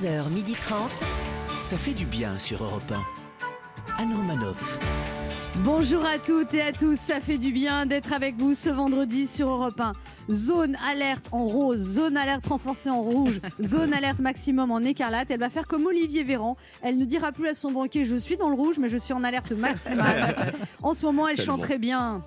11h30. Ça fait du bien sur Europe 1. Anne Romanoff. Bonjour à toutes et à tous, ça fait du bien d'être avec vous ce vendredi sur Europe 1. Zone alerte en rose, zone alerte renforcée en rouge, zone alerte maximum en écarlate. Elle va faire comme Olivier Véran. Elle ne dira plus à son banquier Je suis dans le rouge, mais je suis en alerte maximale. En ce moment, elle chante très bien.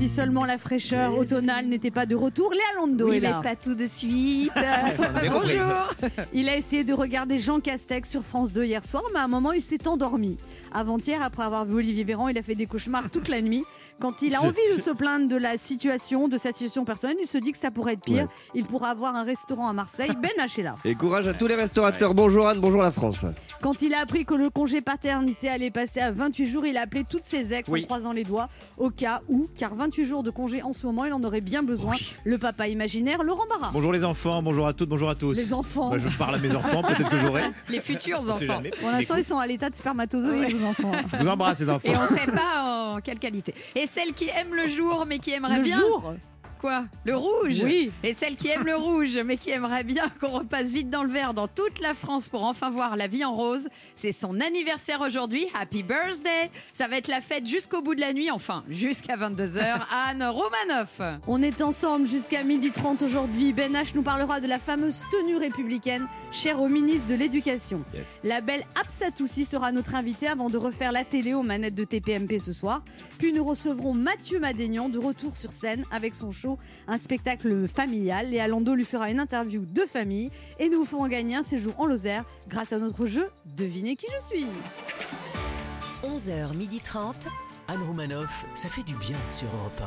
Si seulement la fraîcheur automnale n'était pas de retour, Léa Lando Oui, est mais là. pas tout de suite. Bonjour. Il a essayé de regarder Jean Castex sur France 2 hier soir, mais à un moment, il s'est endormi. Avant-hier, après avoir vu Olivier Véran, il a fait des cauchemars toute la nuit. Quand il a envie de se plaindre de la situation, de sa situation personnelle, il se dit que ça pourrait être pire. Il pourra avoir un restaurant à Marseille. Ben H est là. Et courage à tous les restaurateurs. Bonjour Anne, bonjour la France. Quand il a appris que le congé paternité allait passer à 28 jours, il a appelé toutes ses ex Oui. en croisant les doigts au cas où, car 28 jours de congé en ce moment, il en aurait bien besoin. Le papa imaginaire, Laurent Barra. Bonjour les enfants, bonjour à toutes, bonjour à tous. Les enfants. Bah, je parle à mes enfants, peut-être que j'aurai. Les futurs enfants. Pour l'instant, ils sont à l'état de spermatozoïdes, vos enfants. Je vous embrasse les enfants. Et on sait pas en quelle qualité. Et celle qui aime le jour mais qui aimerait Le bien jour? Quoi Le rouge. Oui. Et celle qui aime le rouge mais qui aimerait bien qu'on repasse vite dans le vert dans toute la France pour enfin voir la vie en rose, c'est son anniversaire aujourd'hui. Happy birthday. Ça va être la fête jusqu'au bout de la nuit, enfin jusqu'à 22h. Anne Romanoff. On est ensemble jusqu'à 12h30 aujourd'hui. Ben H nous parlera de la fameuse tenue républicaine chère au ministre de l'Éducation. La belle Absatoussi sera notre invitée avant de refaire la télé aux manettes de TPMP ce soir. Puis nous recevrons Mathieu Madénian de retour sur scène avec son show Un spectacle familial. Léa Lando lui fera une interview de famille et nous vous ferons gagner un séjour en Lozère grâce à notre jeu Devinez qui je suis. 11h30. Anne Romanoff, ça fait du bien sur Europe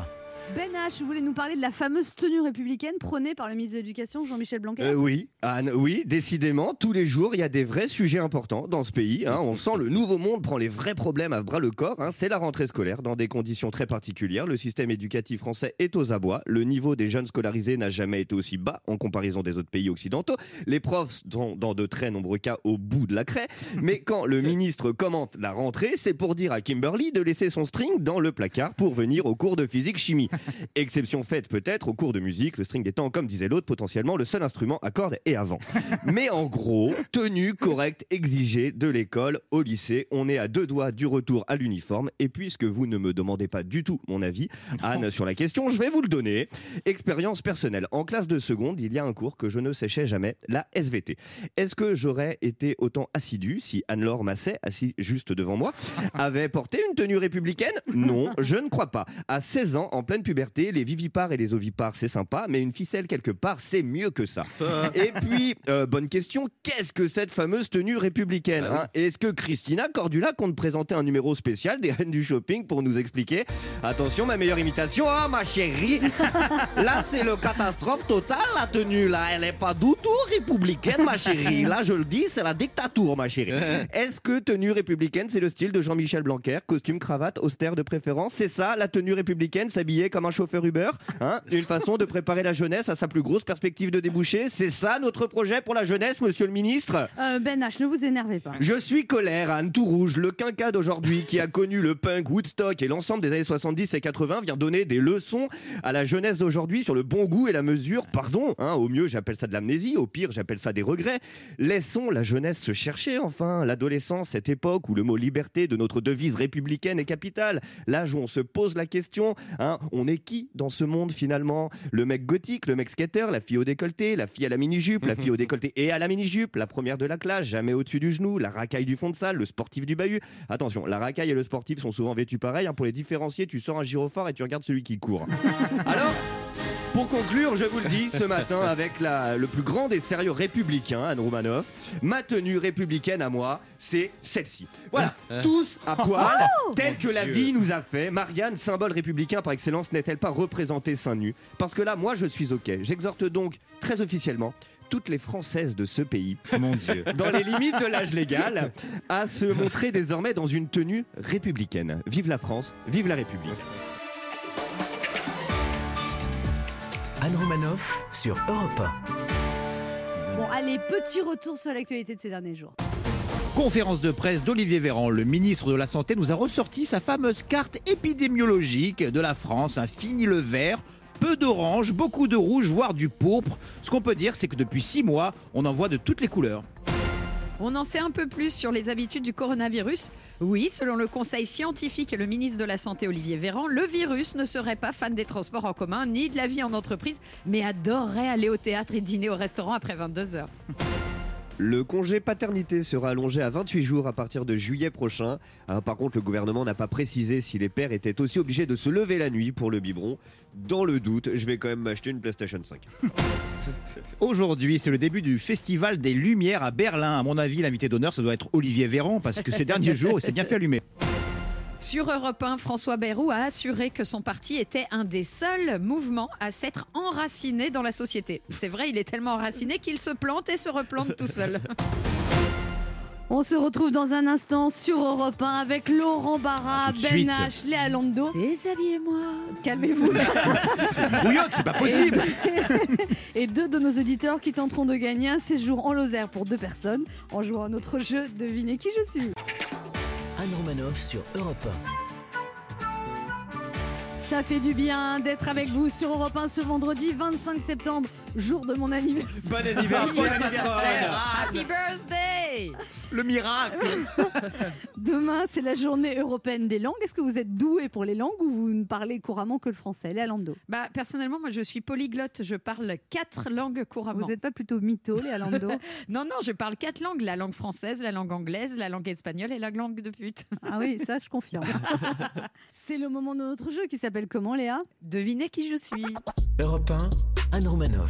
Ben H, vous voulez nous parler de la fameuse tenue républicaine prônée par le ministre de l'Éducation Jean-Michel Blanquer? Euh, oui, Anne, oui, décidément, tous les jours, il y a des vrais sujets importants dans ce pays. hein. On sent le nouveau monde prend les vrais problèmes à bras le corps. hein. C'est la rentrée scolaire dans des conditions très particulières. Le système éducatif français est aux abois. Le niveau des jeunes scolarisés n'a jamais été aussi bas en comparaison des autres pays occidentaux. Les profs sont dans de très nombreux cas au bout de la craie. Mais quand le ministre commente la rentrée, c'est pour dire à Kimberly de laisser son string dans le placard pour venir au cours de physique-chimie. Exception faite peut-être au cours de musique, le string étant, comme disait l'autre, potentiellement le seul instrument à cordes et avant. Mais en gros, tenue correcte exigée de l'école au lycée. On est à deux doigts du retour à l'uniforme. Et puisque vous ne me demandez pas du tout mon avis, Anne, sur la question, je vais vous le donner. Expérience personnelle. En classe de seconde, il y a un cours que je ne séchais jamais, la SVT. Est-ce que j'aurais été autant assidu si Anne-Laure Masset, assis juste devant moi, avait porté une tenue républicaine? Non, je ne crois pas. À 16 ans, en pleine puberté, les vivipares et les ovipares, c'est sympa, mais une ficelle quelque part, c'est mieux que ça. Et puis, euh, bonne question, qu'est-ce que cette fameuse tenue républicaine hein? Est-ce que Christina Cordula compte présenter un numéro spécial des reines du shopping pour nous expliquer? Attention, ma meilleure imitation, ah ma chérie Là, c'est le catastrophe totale, la tenue, là. Elle est pas du tout républicaine, ma chérie. Là, je le dis, c'est la dictature, ma chérie. Est-ce que tenue républicaine, c'est le style de Jean-Michel Blanquer? Costume, cravate, austère de préférence. C'est ça, la tenue républicaine, s'habiller comme un chauffeur Uber hein? Une façon de préparer la jeunesse à sa plus grosse perspective de débouché. C'est ça, notre projet pour la jeunesse, monsieur le ministre Euh, Ben H, ne vous énervez pas. je suis colère, Anne tout rouge, le quinquat d'aujourd'hui qui a connu le punk, Woodstock et l'ensemble des années 70 et 80 vient donner des leçons à la jeunesse d'aujourd'hui sur le bon goût et la mesure. Pardon, hein, au mieux j'appelle ça de l'amnésie, au pire j'appelle ça des regrets. Laissons la jeunesse se chercher enfin, l'adolescence, cette époque où le mot liberté de notre devise républicaine est capitale. L'âge où on se pose la question, hein, on est qui dans ce monde finalement? Le mec gothique, le mec skater, la fille au décolleté, la fille à la mini-jupe, la fille au décolleté et à la mini-jupe, la première de la classe, jamais au-dessus du genou, la racaille du fond de salle, le sportif du bahut. Attention, la racaille et le sportif sont souvent vêtus pareil. hein, pour les différencier, tu sors un gyrophare et tu regardes celui qui court. Alors pour conclure, je vous le dis ce matin avec la, le plus grand des sérieux républicains, Anne Romanoff, ma tenue républicaine à moi, c'est celle-ci. Voilà, tous à poil, tel que la vie nous a fait. Marianne, symbole républicain par excellence, n'est-elle pas représentée seins nus? Parce que là, moi, je suis OK. J'exhorte donc très officiellement toutes les Françaises de ce pays, Mon Dieu. dans les limites de l'âge légal, à se montrer désormais dans une tenue républicaine. Vive la France, vive la République. Anne Romanoff sur Europe Bon, allez, petit retour sur l'actualité de ces derniers jours. Conférence de presse d'Olivier Véran, le ministre de la Santé nous a ressorti sa fameuse carte épidémiologique de la France, un fini le vert. Peu d'orange, beaucoup de rouge, voire du pourpre. Ce qu'on peut dire, c'est que depuis six mois, on en voit de toutes les couleurs. On en sait un peu plus sur les habitudes du coronavirus. Oui, selon le conseil scientifique et le ministre de la Santé Olivier Véran, le virus ne serait pas fan des transports en commun ni de la vie en entreprise, mais adorerait aller au théâtre et dîner au restaurant après 22 heures. Le congé paternité sera allongé à 28 jours à partir de juillet prochain. Ah, par contre, le gouvernement n'a pas précisé si les pères étaient aussi obligés de se lever la nuit pour le biberon. Dans le doute, je vais quand même m'acheter une PlayStation 5. Aujourd'hui, c'est le début du Festival des Lumières à Berlin. À mon avis, l'invité d'honneur, ça doit être Olivier Véran, parce que ces derniers jours, il s'est bien fait allumer. Sur Europe 1, François Bayrou a assuré que son parti était un des seuls mouvements à s'être enraciné dans la société. C'est vrai, il est tellement enraciné qu'il se plante et se replante tout seul. On se retrouve dans un instant sur Europe 1 avec Laurent Barra, Ben. H, Léa Lando. Déshabillez-moi. Calmez-vous. Bouillotte, c'est pas possible Et deux de nos auditeurs qui tenteront de gagner un séjour en Lozère pour deux personnes en jouant à notre jeu Devinez qui je suis. Anne Romanoff sur Europe Ça fait du bien d'être avec vous sur Europe 1 ce vendredi 25 septembre, jour de mon anniversaire. Bon anniversaire Happy birthday Le miracle Demain, c'est la journée européenne des langues. Est-ce que vous êtes doué pour les langues ou vous ne parlez couramment que le français? Léa Lando. Bah, personnellement, moi, je suis polyglotte. Je parle quatre langues couramment. Vous n'êtes pas plutôt mytho, Léa Lando? Non, non, je parle quatre langues. La langue française, la langue anglaise, la langue espagnole et la langue de pute. Ah oui, ça, je confirme. c'est le moment de notre jeu qui s'appelle comment, Léa? Devinez qui je suis. Europe 1, Anne Romanoff.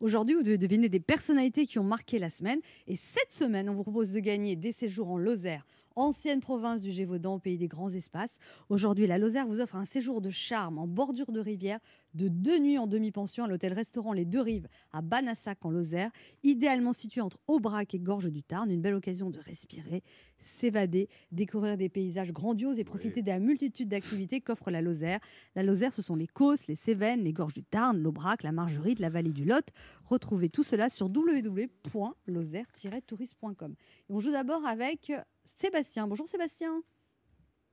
Aujourd'hui, vous devez deviner des personnalités qui ont marqué la semaine. Et cette semaine, on vous propose de gagner des séjours en Lozère, ancienne province du Gévaudan, pays des grands espaces. Aujourd'hui, la Lozère vous offre un séjour de charme en bordure de rivière de deux nuits en demi-pension à l'hôtel-restaurant Les Deux Rives à Banassac en Lozère, idéalement situé entre Aubrac et Gorge du Tarn. Une belle occasion de respirer, s'évader, découvrir des paysages grandioses et profiter de la multitude d'activités qu'offre la Lozère. La Lozère, ce sont les Causses, les Cévennes, les Gorges du Tarn, l'Aubrac, la Margerite, la vallée du Lot. Retrouvez tout cela sur www.lozère-tourisme.com. Et on joue d'abord avec Sébastien. Bonjour Sébastien.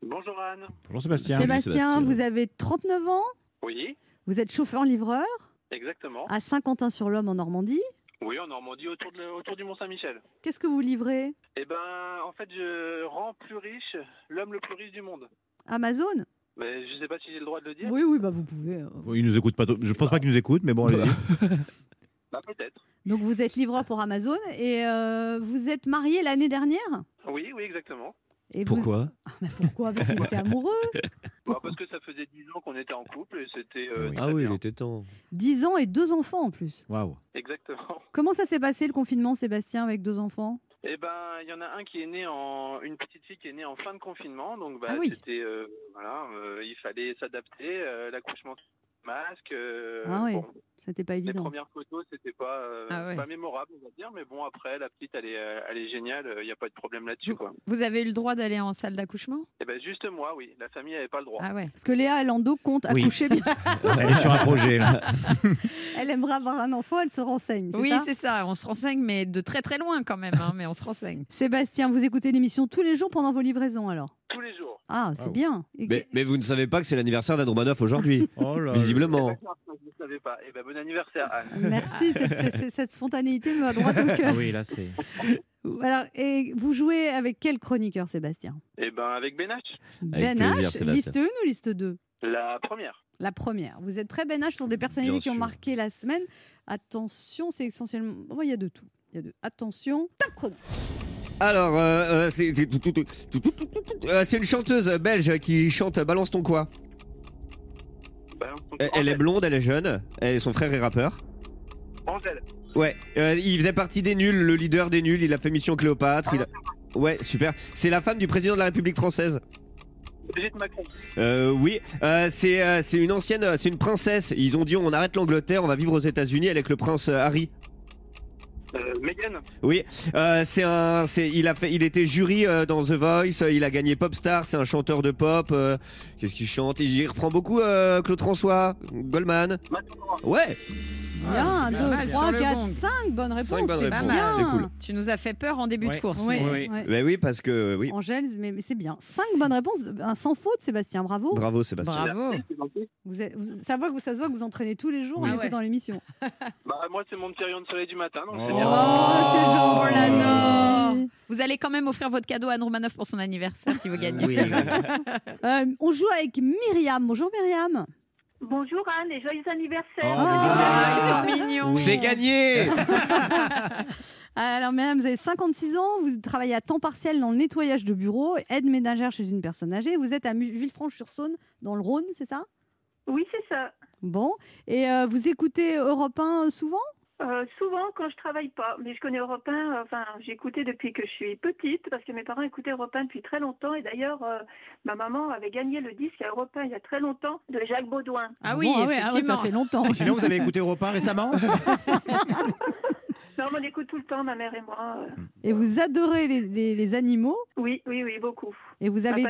Bonjour Anne. Bonjour Sébastien. Sébastien, vous avez 39 ans, Oui, vous êtes chauffeur-livreur? Exactement. à Saint-Quentin-sur-Lomme en Normandie. Oui, en Normandie, autour, de, autour du Mont-Saint-Michel. Qu'est-ce que vous livrez? Eh ben, en fait, je rends plus riche l'homme le plus riche du monde. Amazon? Mais je sais pas si j'ai le droit de le dire. Oui, oui, bah vous pouvez. euh. Il nous écoute pas. Je pense pas qu'il nous écoute, mais bon, allez-y. Bah peut-être. Donc vous êtes livreur pour Amazon et euh, vous êtes marié l'année dernière? Oui, oui, exactement. Et vous- Pourquoi Ah, mais Pourquoi? Parce qu'il était amoureux. Bah, parce que ça faisait 10 ans qu'on était en couple et c'était. euh, Oui. Ah oui, il était temps. 10 ans et deux enfants en plus. Waouh. Exactement. Comment ça s'est passé le confinement, Sébastien, avec deux enfants? Eh ben, il y en a un qui est né en. Une petite fille qui est née en fin de confinement. Donc, bah, Ah oui. c'était. euh, voilà, euh, il fallait s'adapter. euh, L'accouchement masque. euh, Ah oui. bon, C'était pas les évident. premières photos, c'était pas, euh, Ah ouais. pas mémorable, on va dire. Mais bon, après, la petite, elle est, euh, elle est géniale. Il n'y a pas de problème là-dessus, quoi. Vous avez eu le droit d'aller en salle d'accouchement? Eh ben, juste moi, oui. La famille n'avait pas le droit. Ah ouais. Parce que Léa Lando compte Oui. accoucher bien. Elle est sur un projet là. Elle aimerait avoir un enfant, elle se renseigne. c'est Oui, ça? c'est ça. On se renseigne, mais de très très loin quand même. hein, mais on se renseigne. Sébastien, vous écoutez l'émission tous les jours pendant vos livraisons alors? Tous les jours. Ah, c'est Wow. bien. Mais, mais vous ne savez pas que c'est l'anniversaire d'Anne Romanoff aujourd'hui, Oh visiblement. Je ne savais pas. Eh ben, bon anniversaire, Anne. Merci, cette, cette- cette- cette spontanéité me va droit au cœur. Ah oui, là c'est. Alors, et vous jouez avec quel chroniqueur, Sébastien? Eh ben, avec Ben. Ben H, Sébastien. liste 1 ou liste 2 La première. La première. Vous êtes prêts, Ben H, sur des personnalités qui ont marqué la semaine Attention, c'est essentiellement. Oh, il y a de tout. Il y a de... Attention, top chrono. Alors, c'est une chanteuse belge qui chante Balance ton quoi. Elle, est blonde, elle est jeune, et son frère est rappeur. Angèle. Ouais, euh, il faisait partie des nuls, le leader des nuls, il a fait Mission Cléopâtre. Ah, ouais, super. C'est la femme du président de la République française. Brigitte Macron. Euh, oui, euh, c'est une ancienne, c'est une princesse. Ils ont dit on arrête l'Angleterre, on va vivre aux États-Unis avec le prince Harry. Euh, Megan. Oui, euh, c'est un, c'est, il a fait, il était jury euh, dans The Voice, il a gagné Popstar, c'est un chanteur de pop. euh, Qu'est-ce qu'il chante? Il reprend beaucoup euh, Claude François, Goldman. Ouais, Bien, pas 2, mal 3, sur le 4, gong. 5 bonnes réponses. Cinq bonnes c'est réponses, bien. c'est cool. Tu nous as fait peur en début Ouais. de course. Oui, oui. ouais. Ben oui, parce que oui. Angèle, mais, mais c'est bien. 5 bonnes réponses, un sans faute, Sébastien, bravo. Bravo Sébastien. Bravo. Vous êtes- vous- ça, voit que vous- ça se voit que vous entraînez tous les jours Oui. en Ah ouais. écoutant l'émission. Bah, moi, c'est mon petit rayon de soleil du matin, donc c'est Oh. bien. Oh, c'est Oh, on gentil. l'adore. Vous allez quand même offrir votre cadeau à Anne Romanoff pour son anniversaire si vous gagnez. Oui. Euh, on joue avec Myriam. Bonjour Myriam. Bonjour Anne et joyeux anniversaire. Oh, Ah, ils sont mignons. C'est gagné Alors Myriam, vous avez 56 ans, vous travaillez à temps partiel dans le nettoyage de bureaux, aide ménagère chez une personne âgée. Vous êtes à Villefranche-sur-Saône, dans le Rhône, c'est ça? Oui, c'est ça. Bon. Et euh, vous écoutez Europe 1 souvent? Euh, souvent quand je travaille pas, mais je connais Europe 1, euh, enfin j'ai écouté depuis que je suis petite parce que mes parents écoutaient Europe 1 depuis très longtemps et d'ailleurs euh, ma maman avait gagné le disque à Europe 1 il y a très longtemps de Jacques Baudouin. Ah oui, Bon, ouais, ah ouais, effectivement. ça fait longtemps. Et sinon, vous avez écouté Europe 1 récemment? Non, mais on écoute tout le temps ma mère et moi. euh. Et vous adorez les, les- les animaux? Oui, oui, oui, beaucoup. et vous avez,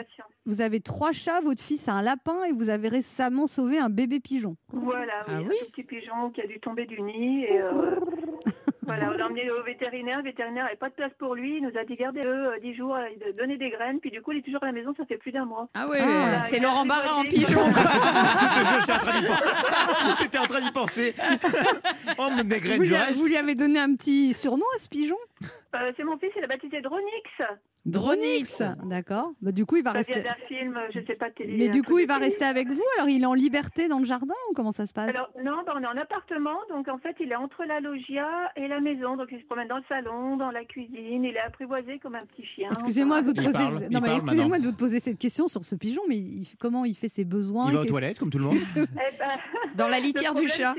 vous avez trois chats, votre fils a un lapin et vous avez récemment sauvé un bébé pigeon. Voilà, oui, Ah un oui? petit pigeon qui a dû tomber du nid et euh, voilà, on l'a emmené au vétérinaire. Le vétérinaire n'avait pas de place pour lui. Il nous a dit gardez-le 10 jours, euh, de donner des graines. Puis du coup, il est toujours à la maison. Ça fait plus d'un mois. Ah oui, Ah, c'est Laurent Barra en pigeon. J'étais en train d'y penser. J'étais en train d'y penser. Oh, mais des graines Vous du lui, reste. vous lui avez donné un petit surnom à ce pigeon? Euh, c'est mon fils, il a baptisé Dronix. Dronix. D'accord. Bah, du coup, il va Ça rester. d'un film, je sais pas télé. Mais du coup, il va télé. rester avec vous. Alors, il est en liberté dans le jardin ou comment ça se passe? Alors non, bah, on est en appartement, donc en fait, il est entre la loggia et la maison, donc il se promène dans le salon, dans la cuisine. Il est apprivoisé comme un petit chien. Excusez-moi de vous poser. parle, non, il mais parle excusez-moi maintenant. de vous poser cette question sur ce pigeon. Mais il- comment il fait ses besoins? Il va aux toilettes, comme tout le monde. Eh ben, Dans la litière du chat.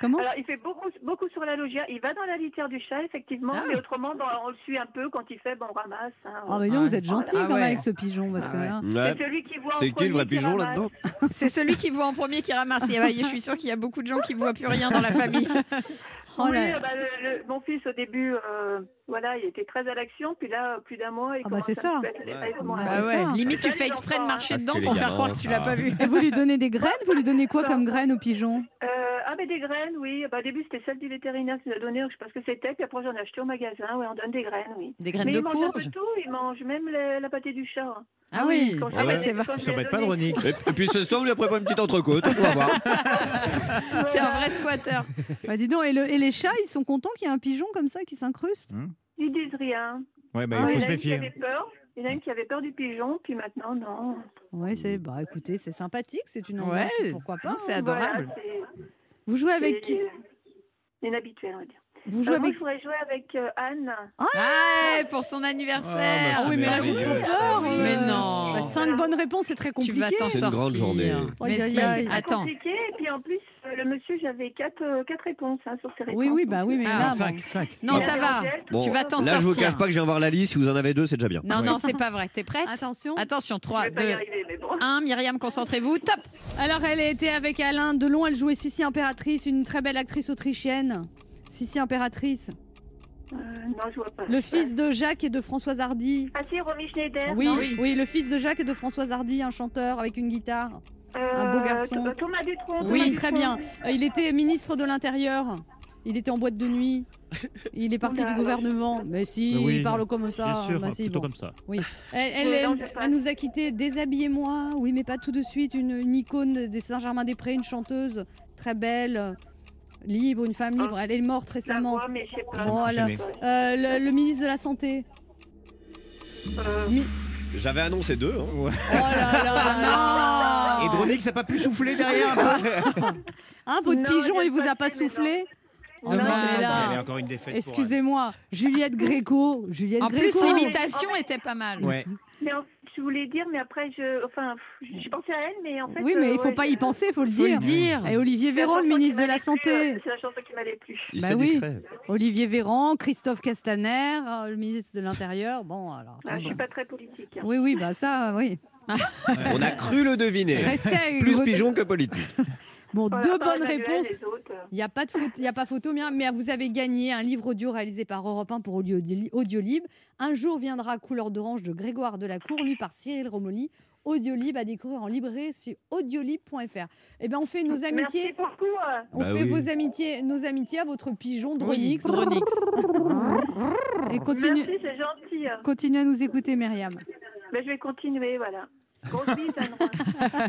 Comment Alors, il fait beaucoup, beaucoup sur la loggia. Il va dans la litière du chat, effectivement, Ah. mais autrement, bah, on le suit un peu quand il fait, bon, on ramasse. hein. Ah, mais non, Ouais. vous êtes gentil Ah quand même ouais. avec ce pigeon parce Ah que ouais. là. Ouais. C'est celui qui voit en C'est qui le vrai premier qui pigeon ramasse. là-dedans C'est celui qui voit en premier qui ramasse. Y a- Je suis sûre qu'il y a beaucoup de gens qui voient plus rien dans la famille. Oh oui, bah, le- le- mon fils au début, euh, voilà, il était très à l'action, puis là, plus d'un mois, il Ah bah, commence c'est ça. Ouais. Bah, Ah c'est ouais. ça. Limite, tu fais exprès de marcher dedans pour faire croire que tu l'as pas vu. Et vous lui donnez des graines Vous lui donnez quoi comme graines au pigeon Euh, mais des graines, oui. Bah, au début, c'était celle du vétérinaire qui nous a donné, je sais pas ce que c'était, puis après, j'en ai acheté au magasin, oui, on donne des graines, oui. Des graines mais de il mange un peu courge. tout, il mange même les- la pâté du chat. Ah oui. Ah donné- c'est vrai. quand je Ça l'ai s'embête pas de. Ronix. et, puis ce soir, on lui a préparé une petite entrecôte. On va voir. C'est un vrai squatter. Bah, dis donc, et, le- et les chats, ils sont contents qu'il y ait un pigeon comme ça qui s'incruste Ils disent rien. Ouais, bah, Ah, il faut y se en a une qui méfier. Il y en a une qui avait peur du pigeon, puis maintenant, non. Ouais, c'est bah écoutez, c'est sympathique, c'est une Ouais, ambiance, pourquoi pas. c'est hein. adorable. Voilà, Vous jouez avec qui Inhabituel, on va dire. Vous Euh, jouez moi, avec je voudrais jouer avec euh, Anne. Ah, pour son anniversaire. Ah, Ah oui, mais là j'ai trop peur. Mais non. bah, cinq bonnes réponses, c'est très Tu compliqué. vas t'en C'est une sortir. grande journée. Mais si, attends. compliqué, et puis en plus, le monsieur, j'avais quatre, euh, quatre réponses hein, sur ses réponses. Oui, oui, bah oui, mais Ah, là, Non, bon. 5, 5. Non, ça va. Bon, Tu vas t'en là, je vous sortir. cache pas que je viens voir la liste. Si vous en avez deux, c'est déjà bien. Non, non, c'est pas vrai. T'es prête? Attention. Attention, Je 3, vais pas y 2, arriver, mais bon. 1. Myriam, concentrez-vous. Top Alors, elle était avec Alain Delon, elle jouait Sissi Impératrice, une très belle actrice autrichienne. Sissi Impératrice. Euh, non, je vois pas. Le fils de Jacques et de Françoise Hardy. Ah si, Romy Schneider. Oui, non oui, le fils de Jacques et de Françoise Hardy, un chanteur avec une guitare. Un beau garçon. Th- Thomas Dutronc. Oui, très bien. Euh, Il était ministre de l'Intérieur. Il était en boîte de nuit. Il est parti Oula, du gouvernement. Mais si, Oui, il parle comme ça. Bien sûr, Bah si, plutôt bon. comme ça. Elle, elle- Ouais, elle- nous a quittés. Déshabillez-moi. Oui, mais pas tout de suite. Une, une icône des Saint-Germain-des-Prés, une chanteuse très belle, euh, libre, une femme libre. Elle est morte récemment. voix, mais pas. Voilà. Euh, le, le ministre de la Santé. Euh, J'avais annoncé deux. hein. Oh là là Et Dronix, ça n'a pas pu souffler derrière un peu Hein, votre Non, pigeon, j'ai il vous pas a pas fait, mais soufflé Oh Non, non, mais mais là- encore une défaite. pour Excusez-moi, Juliette Gréco. Juliette En plus, Gréco. l'imitation était pas mal. Ouais. mais en- je voulais dire, mais après, je, enfin, pff, je pensais à elle, mais en fait. Oui, mais euh, il faut ouais, pas y penser, il faut le Faut le dire. dire. Et Olivier Véran, le ministre de la Santé. euh, C'est la chanson qui m'allait plus. Il Bah se fait oui. discret. Olivier Véran, Christophe Castaner, euh, le ministre de l'Intérieur. Bon, alors. Ah, je suis pas très politique. hein. Oui, oui, bah ça, oui. On a cru le deviner. Plus pigeon que politique. Bon, Voilà, deux bonnes réponses. Il n'y a pas de photo, il y a pas photo, mais, mais vous avez gagné un livre audio réalisé par Europe 1 pour Audio, Audiolib. Un jour viendra couleur d'orange de Grégoire Delacour, lu par Cyril Romoli, Audiolib à découvrir en librairie sur audiolib.fr. Eh bien, on fait nos Merci amitiés. beaucoup. euh. On Bah fait oui. vos amitiés, nos amitiés à votre pigeon Oui, Dronix. Et continue, Merci, c'est gentil. continue à nous écouter, Myriam. Ben, je vais continuer, voilà. Grosse bise.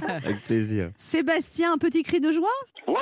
Avec plaisir. Sébastien, un petit cri de joie? Wow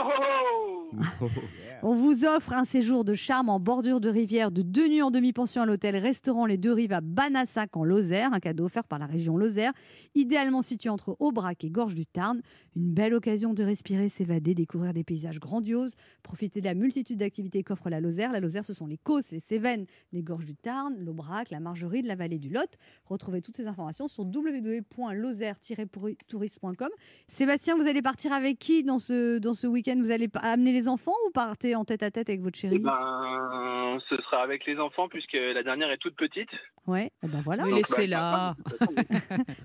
On vous offre un séjour de charme en bordure de rivière de deux nuits en demi-pension à l'hôtel restaurant Les Deux Rives à Banassac en Lozère, un cadeau offert par la région Lozère, idéalement situé entre Aubrac et Gorge du Tarn. Une belle occasion de respirer, s'évader, découvrir des paysages grandioses, profiter de la multitude d'activités qu'offre la Lozère. La Lozère, ce sont les Causses, les Cévennes, les Gorges du Tarn, l'Aubrac, la Margerie de la vallée du Lot. Retrouvez toutes ces informations sur www.lozère-tourisme.com. Sébastien, vous allez partir avec qui dans ce, week-end? Vous allez amener les enfants ou partez en tête à tête avec votre Eh chérie ben, ce sera avec les enfants puisque la dernière est toute petite. Ouais, eh ben voilà. Mais laissez-la.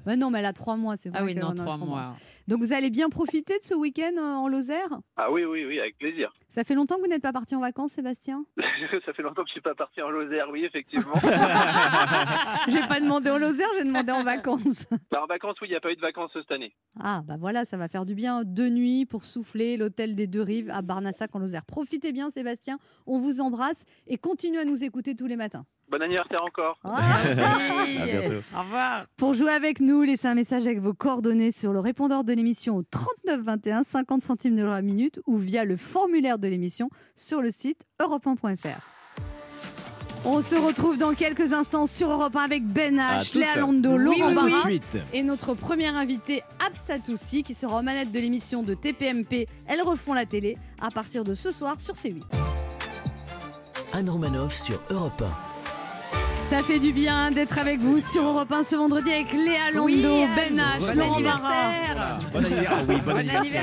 Bah non, mais elle a trois mois, c'est vrai. Ah oui, non, trois mois. Donc vous allez bien profiter de ce week-end euh, en Lozère? Ah oui, oui, oui, avec plaisir. Ça fait longtemps que vous n'êtes pas parti en vacances, Sébastien? Ça fait longtemps que je suis pas parti en Lozère, oui, effectivement. J'ai pas demandé en Lozère, j'ai demandé en vacances. Bah, en vacances, oui, il n'y a pas eu de vacances cette année. Ah, bah voilà, ça va faire du bien. Deux nuits pour souffler, l'hôtel des deux rives à Barnassac en Lozère. Profitez bien, Sébastien. On vous embrasse et continuez à nous écouter tous les matins. Bon anniversaire encore. Ah, À bientôt. Au revoir. Pour jouer avec nous, laissez un message avec vos coordonnées sur le répondeur de l'émission au 39 21, 50 centimes de l'euro la minute ou via le formulaire de l'émission sur le site europe 1.fr. On se retrouve dans quelques instants sur Europe 1 avec Ben H, Léa Lando, Laurent oui, Barra et notre première invitée Absatoussi qui sera aux manettes de l'émission de TPMP Elles refont la télé à partir de ce soir sur C8. Anne Romanoff sur Europe Ça fait du bien d'être avec vous sur Europe 1 ce vendredi avec Léa Lando, Oui. Ben H, Bon Laurent Barra. anniversaire. Bon anniversaire. Ah oui, bon Bon anniversaire.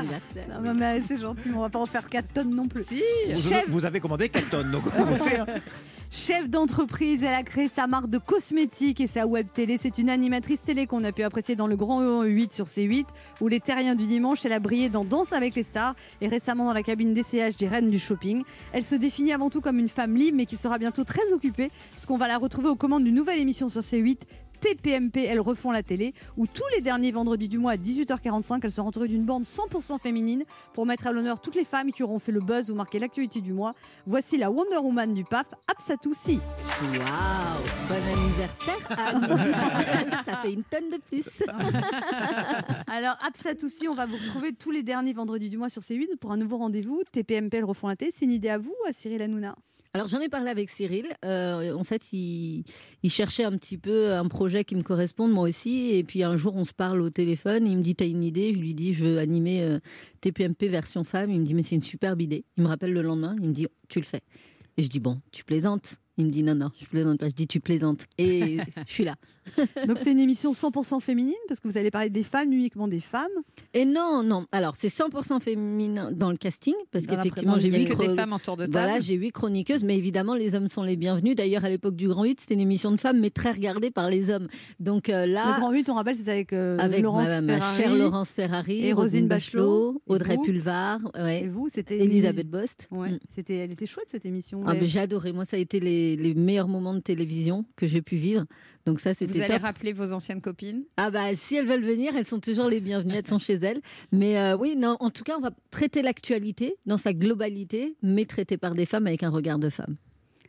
anniversaire. Non, mais c'est gentil, mais on va pas en faire 4 tonnes non plus. Si. Vous, Chef. vous avez commandé 4 tonnes, donc on va faire. Chef d'entreprise, elle a créé sa marque de cosmétiques et sa web télé. C'est une animatrice télé qu'on a pu apprécier dans le Grand 8 sur C8 ou Les Terriens du Dimanche. Elle a brillé dans Danse avec les stars et récemment dans la cabine d'essayage des Reines du Shopping. Elle se définit avant tout comme une femme libre mais qui sera bientôt très occupée puisqu'on va la retrouver aux commandes d'une nouvelle émission sur C8. TPMP, elles refont la télé, où tous les derniers vendredis du mois à 18h45, elles sont entourées d'une bande 100% féminine pour mettre à l'honneur toutes les femmes qui auront fait le buzz ou marqué l'actualité du mois. Voici la Wonder Woman du pape, Absatoussi. Waouh, bon anniversaire Anne. Ça fait une tonne de plus. Alors, Absatoussi, on va vous retrouver tous les derniers vendredis du mois sur C8 pour un nouveau rendez-vous. TPMP, elles refont la télé. C'est une idée à vous, à Cyril Hanouna? Alors j'en ai parlé avec Cyril. Euh, en fait, il, cherchait un petit peu un projet qui me corresponde, moi aussi. Et puis un jour, on se parle au téléphone. Il me dit T'as une idée? Je lui dis Je veux animer euh, TPMP version femme. Il me dit Mais c'est une superbe idée. Il me rappelle le lendemain. Il me dit Tu le fais. Et je dis Bon, tu plaisantes Il me dit Non, non, je plaisante pas. Je dis Tu plaisantes. Et je suis là. Donc, c'est une émission 100% féminine parce que vous allez parler des femmes, uniquement des femmes. Et non, non. Alors, c'est 100% féminin dans le casting, parce qu'effectivement, j'ai le huit Que des chro- femmes autour de table. Voilà, j'ai huit chroniqueuses, mais évidemment, les hommes sont les bienvenus. D'ailleurs, à l'époque du Grand 8, c'était une émission de femmes, mais très regardée par les hommes. Donc euh, Le là, Grand 8, on rappelle, c'est avec, euh, avec Laurence ma, ma Ferrari. chère Laurence Ferrari, et Roselyne Bachelot. Et Audrey vous Pulvar, Et vous, c'était Elisabeth Bost. Ouais, Mm. c'était, elle était chouette cette émission. Ah, adoré. Moi, ça a été les, les meilleurs moments de télévision que j'ai pu vivre. Donc ça, Vous c'était allez top. rappeler vos anciennes copines? Ah bah si elles veulent venir, elles sont toujours les bienvenues, elles sont chez elles. Mais euh, oui, non, en tout cas, on va traiter l'actualité dans sa globalité, mais traitée par des femmes avec un regard de femme.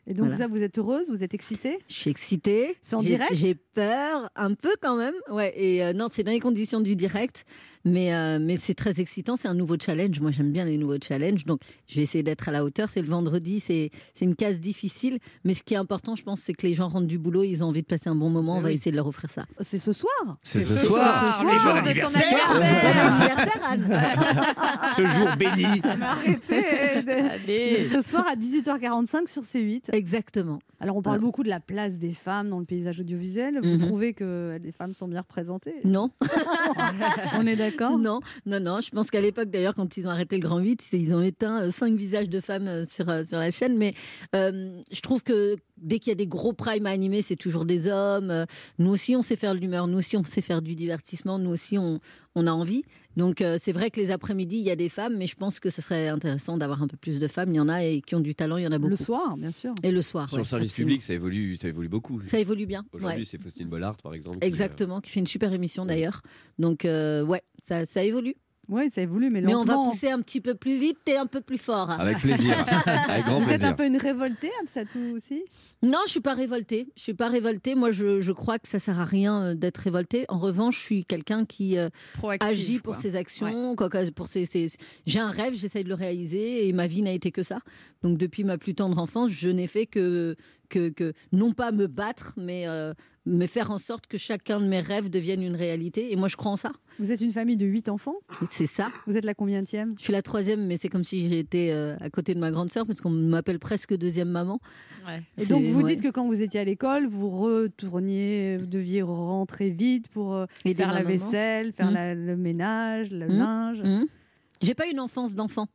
Et donc, Voilà. ça, vous êtes heureuse, vous êtes excitée? Je suis excitée. C'est en J'ai- direct? J'ai peur, un peu quand même. Ouais, et euh, non, c'est dans les conditions du direct. Mais, euh, mais c'est très excitant, c'est un nouveau challenge. Moi, j'aime bien les nouveaux challenges. Donc, je vais essayer d'être à la hauteur. C'est le vendredi, c'est une case difficile. Mais ce qui est important, je pense, c'est que les gens rentrent du boulot, ils ont envie de passer un bon moment. On va essayer de leur offrir ça. C'est ce soir C'est ce ce soir. soir, le jour de ton anniversaire. Bon anniversaire, Anne Ce jour béni. Arrêtez Ce soir à 18h45 sur C8. Exactement. Alors, on parle beaucoup de la place des femmes dans le paysage audiovisuel. Vous Mhm. trouvez que les femmes sont bien représentées? Non, On est d'accord non, non, non. Je pense qu'à l'époque, d'ailleurs, quand ils ont arrêté le Grand 8, ils ont éteint euh, cinq visages de femmes euh, sur, euh, sur la chaîne. Mais je trouve que dès qu'il y a des gros primes à animer, c'est toujours des hommes. Nous aussi, on sait faire de l'humeur. Nous aussi, on sait faire du divertissement. Nous aussi, on, on a envie. Donc, euh, c'est vrai que les après-midi, il y a des femmes, mais je pense que ce serait intéressant d'avoir un peu plus de femmes. Il y en a et qui ont du talent, il y en a beaucoup. Le soir, bien sûr. Et le soir. Sur ouais, le service absolument. public, ça évolue, ça évolue beaucoup. Ça évolue bien. Aujourd'hui, ouais. c'est Faustine Bollard, par exemple. qui, euh, Exactement, qui fait une super émission d'ailleurs. Donc, euh, ouais, ça, ça évolue. Oui, ça évolue, mais Mais on va pousser un petit peu plus vite et un peu plus fort. Avec plaisir. Avec grand Vous êtes plaisir. un peu une révoltée, Absatou aussi? Non, je suis pas révoltée. Je suis pas révoltée. Moi, je, je crois que ça sert à rien euh, d'être révoltée. En revanche, je suis quelqu'un qui euh, agit pour quoi. ses actions. quoi que- pour ses, ses- J'ai un rêve, j'essaye de le réaliser et ma vie n'a été que ça. Donc, depuis ma plus tendre enfance, je n'ai fait que, que, que non pas me battre, mais, euh, mais faire en sorte que chacun de mes rêves devienne une réalité. Et moi, je crois en ça. Vous êtes une famille de 8 enfants? C'est ça. Vous êtes la combienième Je suis la troisième, mais c'est comme si j'étais euh, à côté de ma grande sœur, parce qu'on m'appelle presque deuxième maman. Ouais. Et donc vous ouais. dites que quand vous étiez à l'école, vous retourniez, vous deviez rentrer vite pour euh, Aider faire la maman. vaisselle, faire la- le ménage, le Mhm. linge. Mhm. J'ai pas une enfance d'enfant,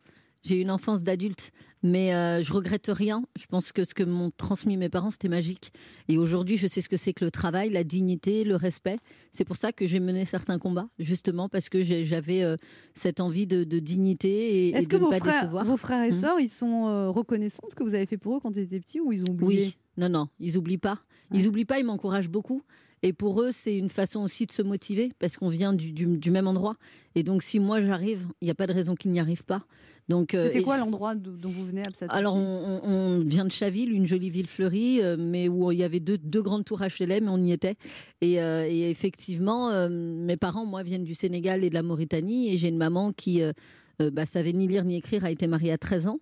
j'ai eu une enfance d'adulte, mais euh, je regrette rien. Je pense que ce que m'ont transmis mes parents, c'était magique. Et aujourd'hui, je sais ce que c'est que le travail, la dignité, le respect. C'est pour ça que j'ai mené certains combats, justement parce que j'avais euh, cette envie de, de dignité et, Est-ce de que ne vos pas frères, décevoir. vos frères et Mhm. sœurs, ils sont euh, reconnaissants de ce que vous avez fait pour eux quand ils étaient petits ou ils ont oublié? Oui, non, non, ils oublient pas. Ils oublient pas, ils m'encouragent beaucoup. Et pour eux, c'est une façon aussi de se motiver parce qu'on vient du, du- du même endroit. Et donc, si moi j'arrive, il n'y a pas de raison qu'ils n'y arrivent pas. Donc, euh, C'était quoi l'endroit dont vous venez, Absatou alors, on, vient de Chaville, une jolie ville fleurie, euh, mais où il y avait deux, deux grandes tours HLM, on y était. Et, euh, et effectivement, mes parents, moi, viennent du Sénégal et de la Mauritanie, et j'ai une maman qui bah, savait ni lire ni écrire, a été mariée à 13 ans,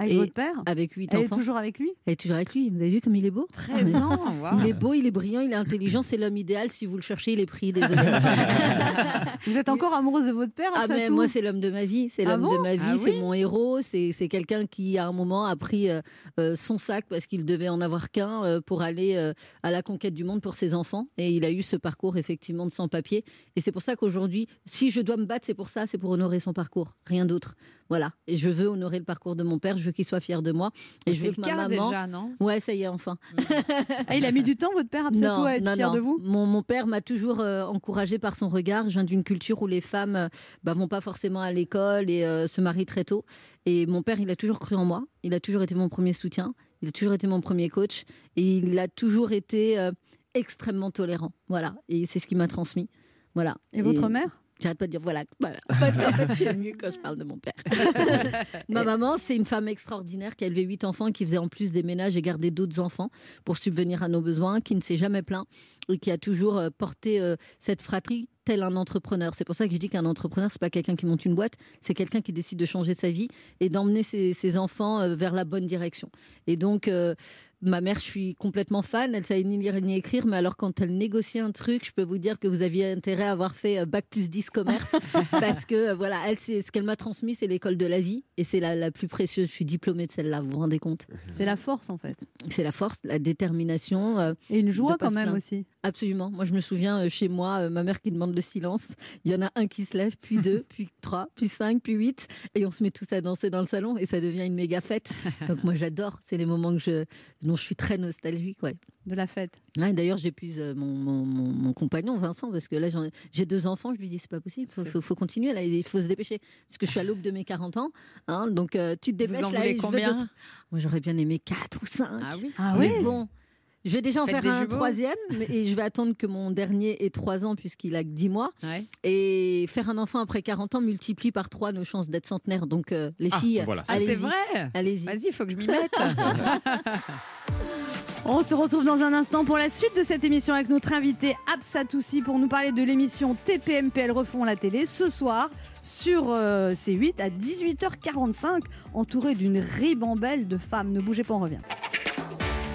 Avec et- votre père avec 8 Elle est enfants. toujours avec lui Elle est toujours avec lui. Vous avez vu comme il est beau 13 ans, waouh. Il est beau, il est brillant, il est intelligent, c'est l'homme idéal. Si vous le cherchez, il est pris, désolé. Vous êtes encore amoureuse de votre père, Ah mais moi c'est l'homme de ma vie, c'est Ah l'homme bon de ma vie, Ah c'est mon héros, c'est c'est quelqu'un qui à un moment a pris euh, euh, son sac parce qu'il devait en avoir qu'un euh, pour aller euh, à la conquête du monde pour ses enfants et il a eu ce parcours effectivement de sans-papier et c'est pour ça qu'aujourd'hui si je dois me battre c'est pour ça, c'est pour honorer son parcours, rien d'autre. Voilà, et je veux honorer le parcours de mon père, je veux qu'il soit fier de moi et je C'est veux le que ma cas maman déjà, non? Ouais, ça y est enfin. Ah, Il a mis du temps, votre père, Absatou, à être fier de vous? Mon, mon père m'a toujours euh, encouragé par son regard. Je viens d'une culture où les femmes euh, bah, vont pas forcément à l'école et euh, se marient très tôt. Et mon père, il a toujours cru en moi. Il a toujours été mon premier soutien. Il a toujours été mon premier coach. Et il a toujours été euh, extrêmement tolérant. Voilà. Et c'est ce qui m'a transmis. Voilà. Et votre mère? J'arrête pas de dire voilà, voilà. Parce qu'en fait, j'aime mieux quand je parle de mon père. Ma maman, c'est une femme extraordinaire qui a élevé huit enfants, qui faisait en plus des ménages et gardé d'autres enfants pour subvenir à nos besoins, qui ne s'est jamais plaint et qui a toujours euh, porté euh, cette fratrie tel un entrepreneur. C'est pour ça que je dis qu'un entrepreneur, c'est pas quelqu'un qui monte une boîte, c'est quelqu'un qui décide de changer sa vie et d'emmener ses, ses enfants euh, vers la bonne direction. Et donc, euh, ma mère, je suis complètement fan. Elle savait ni lire ni écrire, mais alors quand elle négociait un truc, je peux vous dire que vous aviez intérêt à avoir fait euh, bac plus 10 commerce, parce que euh, voilà, elle, ce qu'elle m'a transmis, c'est l'école de la vie, et c'est la, la plus précieuse. Je suis diplômée de celle-là, vous vous rendez compte C'est la force, en fait. C'est la force, la détermination. euh, Et une joie, quand même, aussi. Absolument. Moi, je me souviens chez moi, ma mère qui demande le silence. Il y en a un qui se lève, puis deux, puis trois, puis cinq, puis huit, et on se met tous à danser dans le salon, et ça devient une méga fête. Donc moi, j'adore. C'est les moments que je, dont je suis très nostalgique. Ouais. De la fête. Ouais, D'ailleurs, j'épuise euh, mon, mon, mon- mon compagnon Vincent parce que là, j'ai deux enfants. Je lui dis c'est pas possible, faut, faut, faut continuer. Là, il faut se dépêcher parce que je suis à l'aube de mes 40 ans. hein, donc euh, tu te dépêches. en là, je veux combien Moi, j'aurais bien aimé 4 ou 5 Ah oui Ah mais oui bon, je vais déjà en Faites faire un jumeaux. troisième, et je vais attendre que mon dernier ait 3 ans puisqu'il a que 10 mois. Ouais. Et faire un enfant après 40 ans multiplie par 3 nos chances d'être centenaire. Donc euh, les Ah, filles, voilà. Ah, c'est allez-y. vrai Allez-y. Vas-y, il faut que je m'y mette. On se retrouve dans un instant pour la suite de cette émission avec notre invité Absatoussi pour nous parler de l'émission TPMPL Refont la télé ce soir sur euh, C8 à 18h45 entouré d'une ribambelle de femmes. Ne bougez pas, on revient.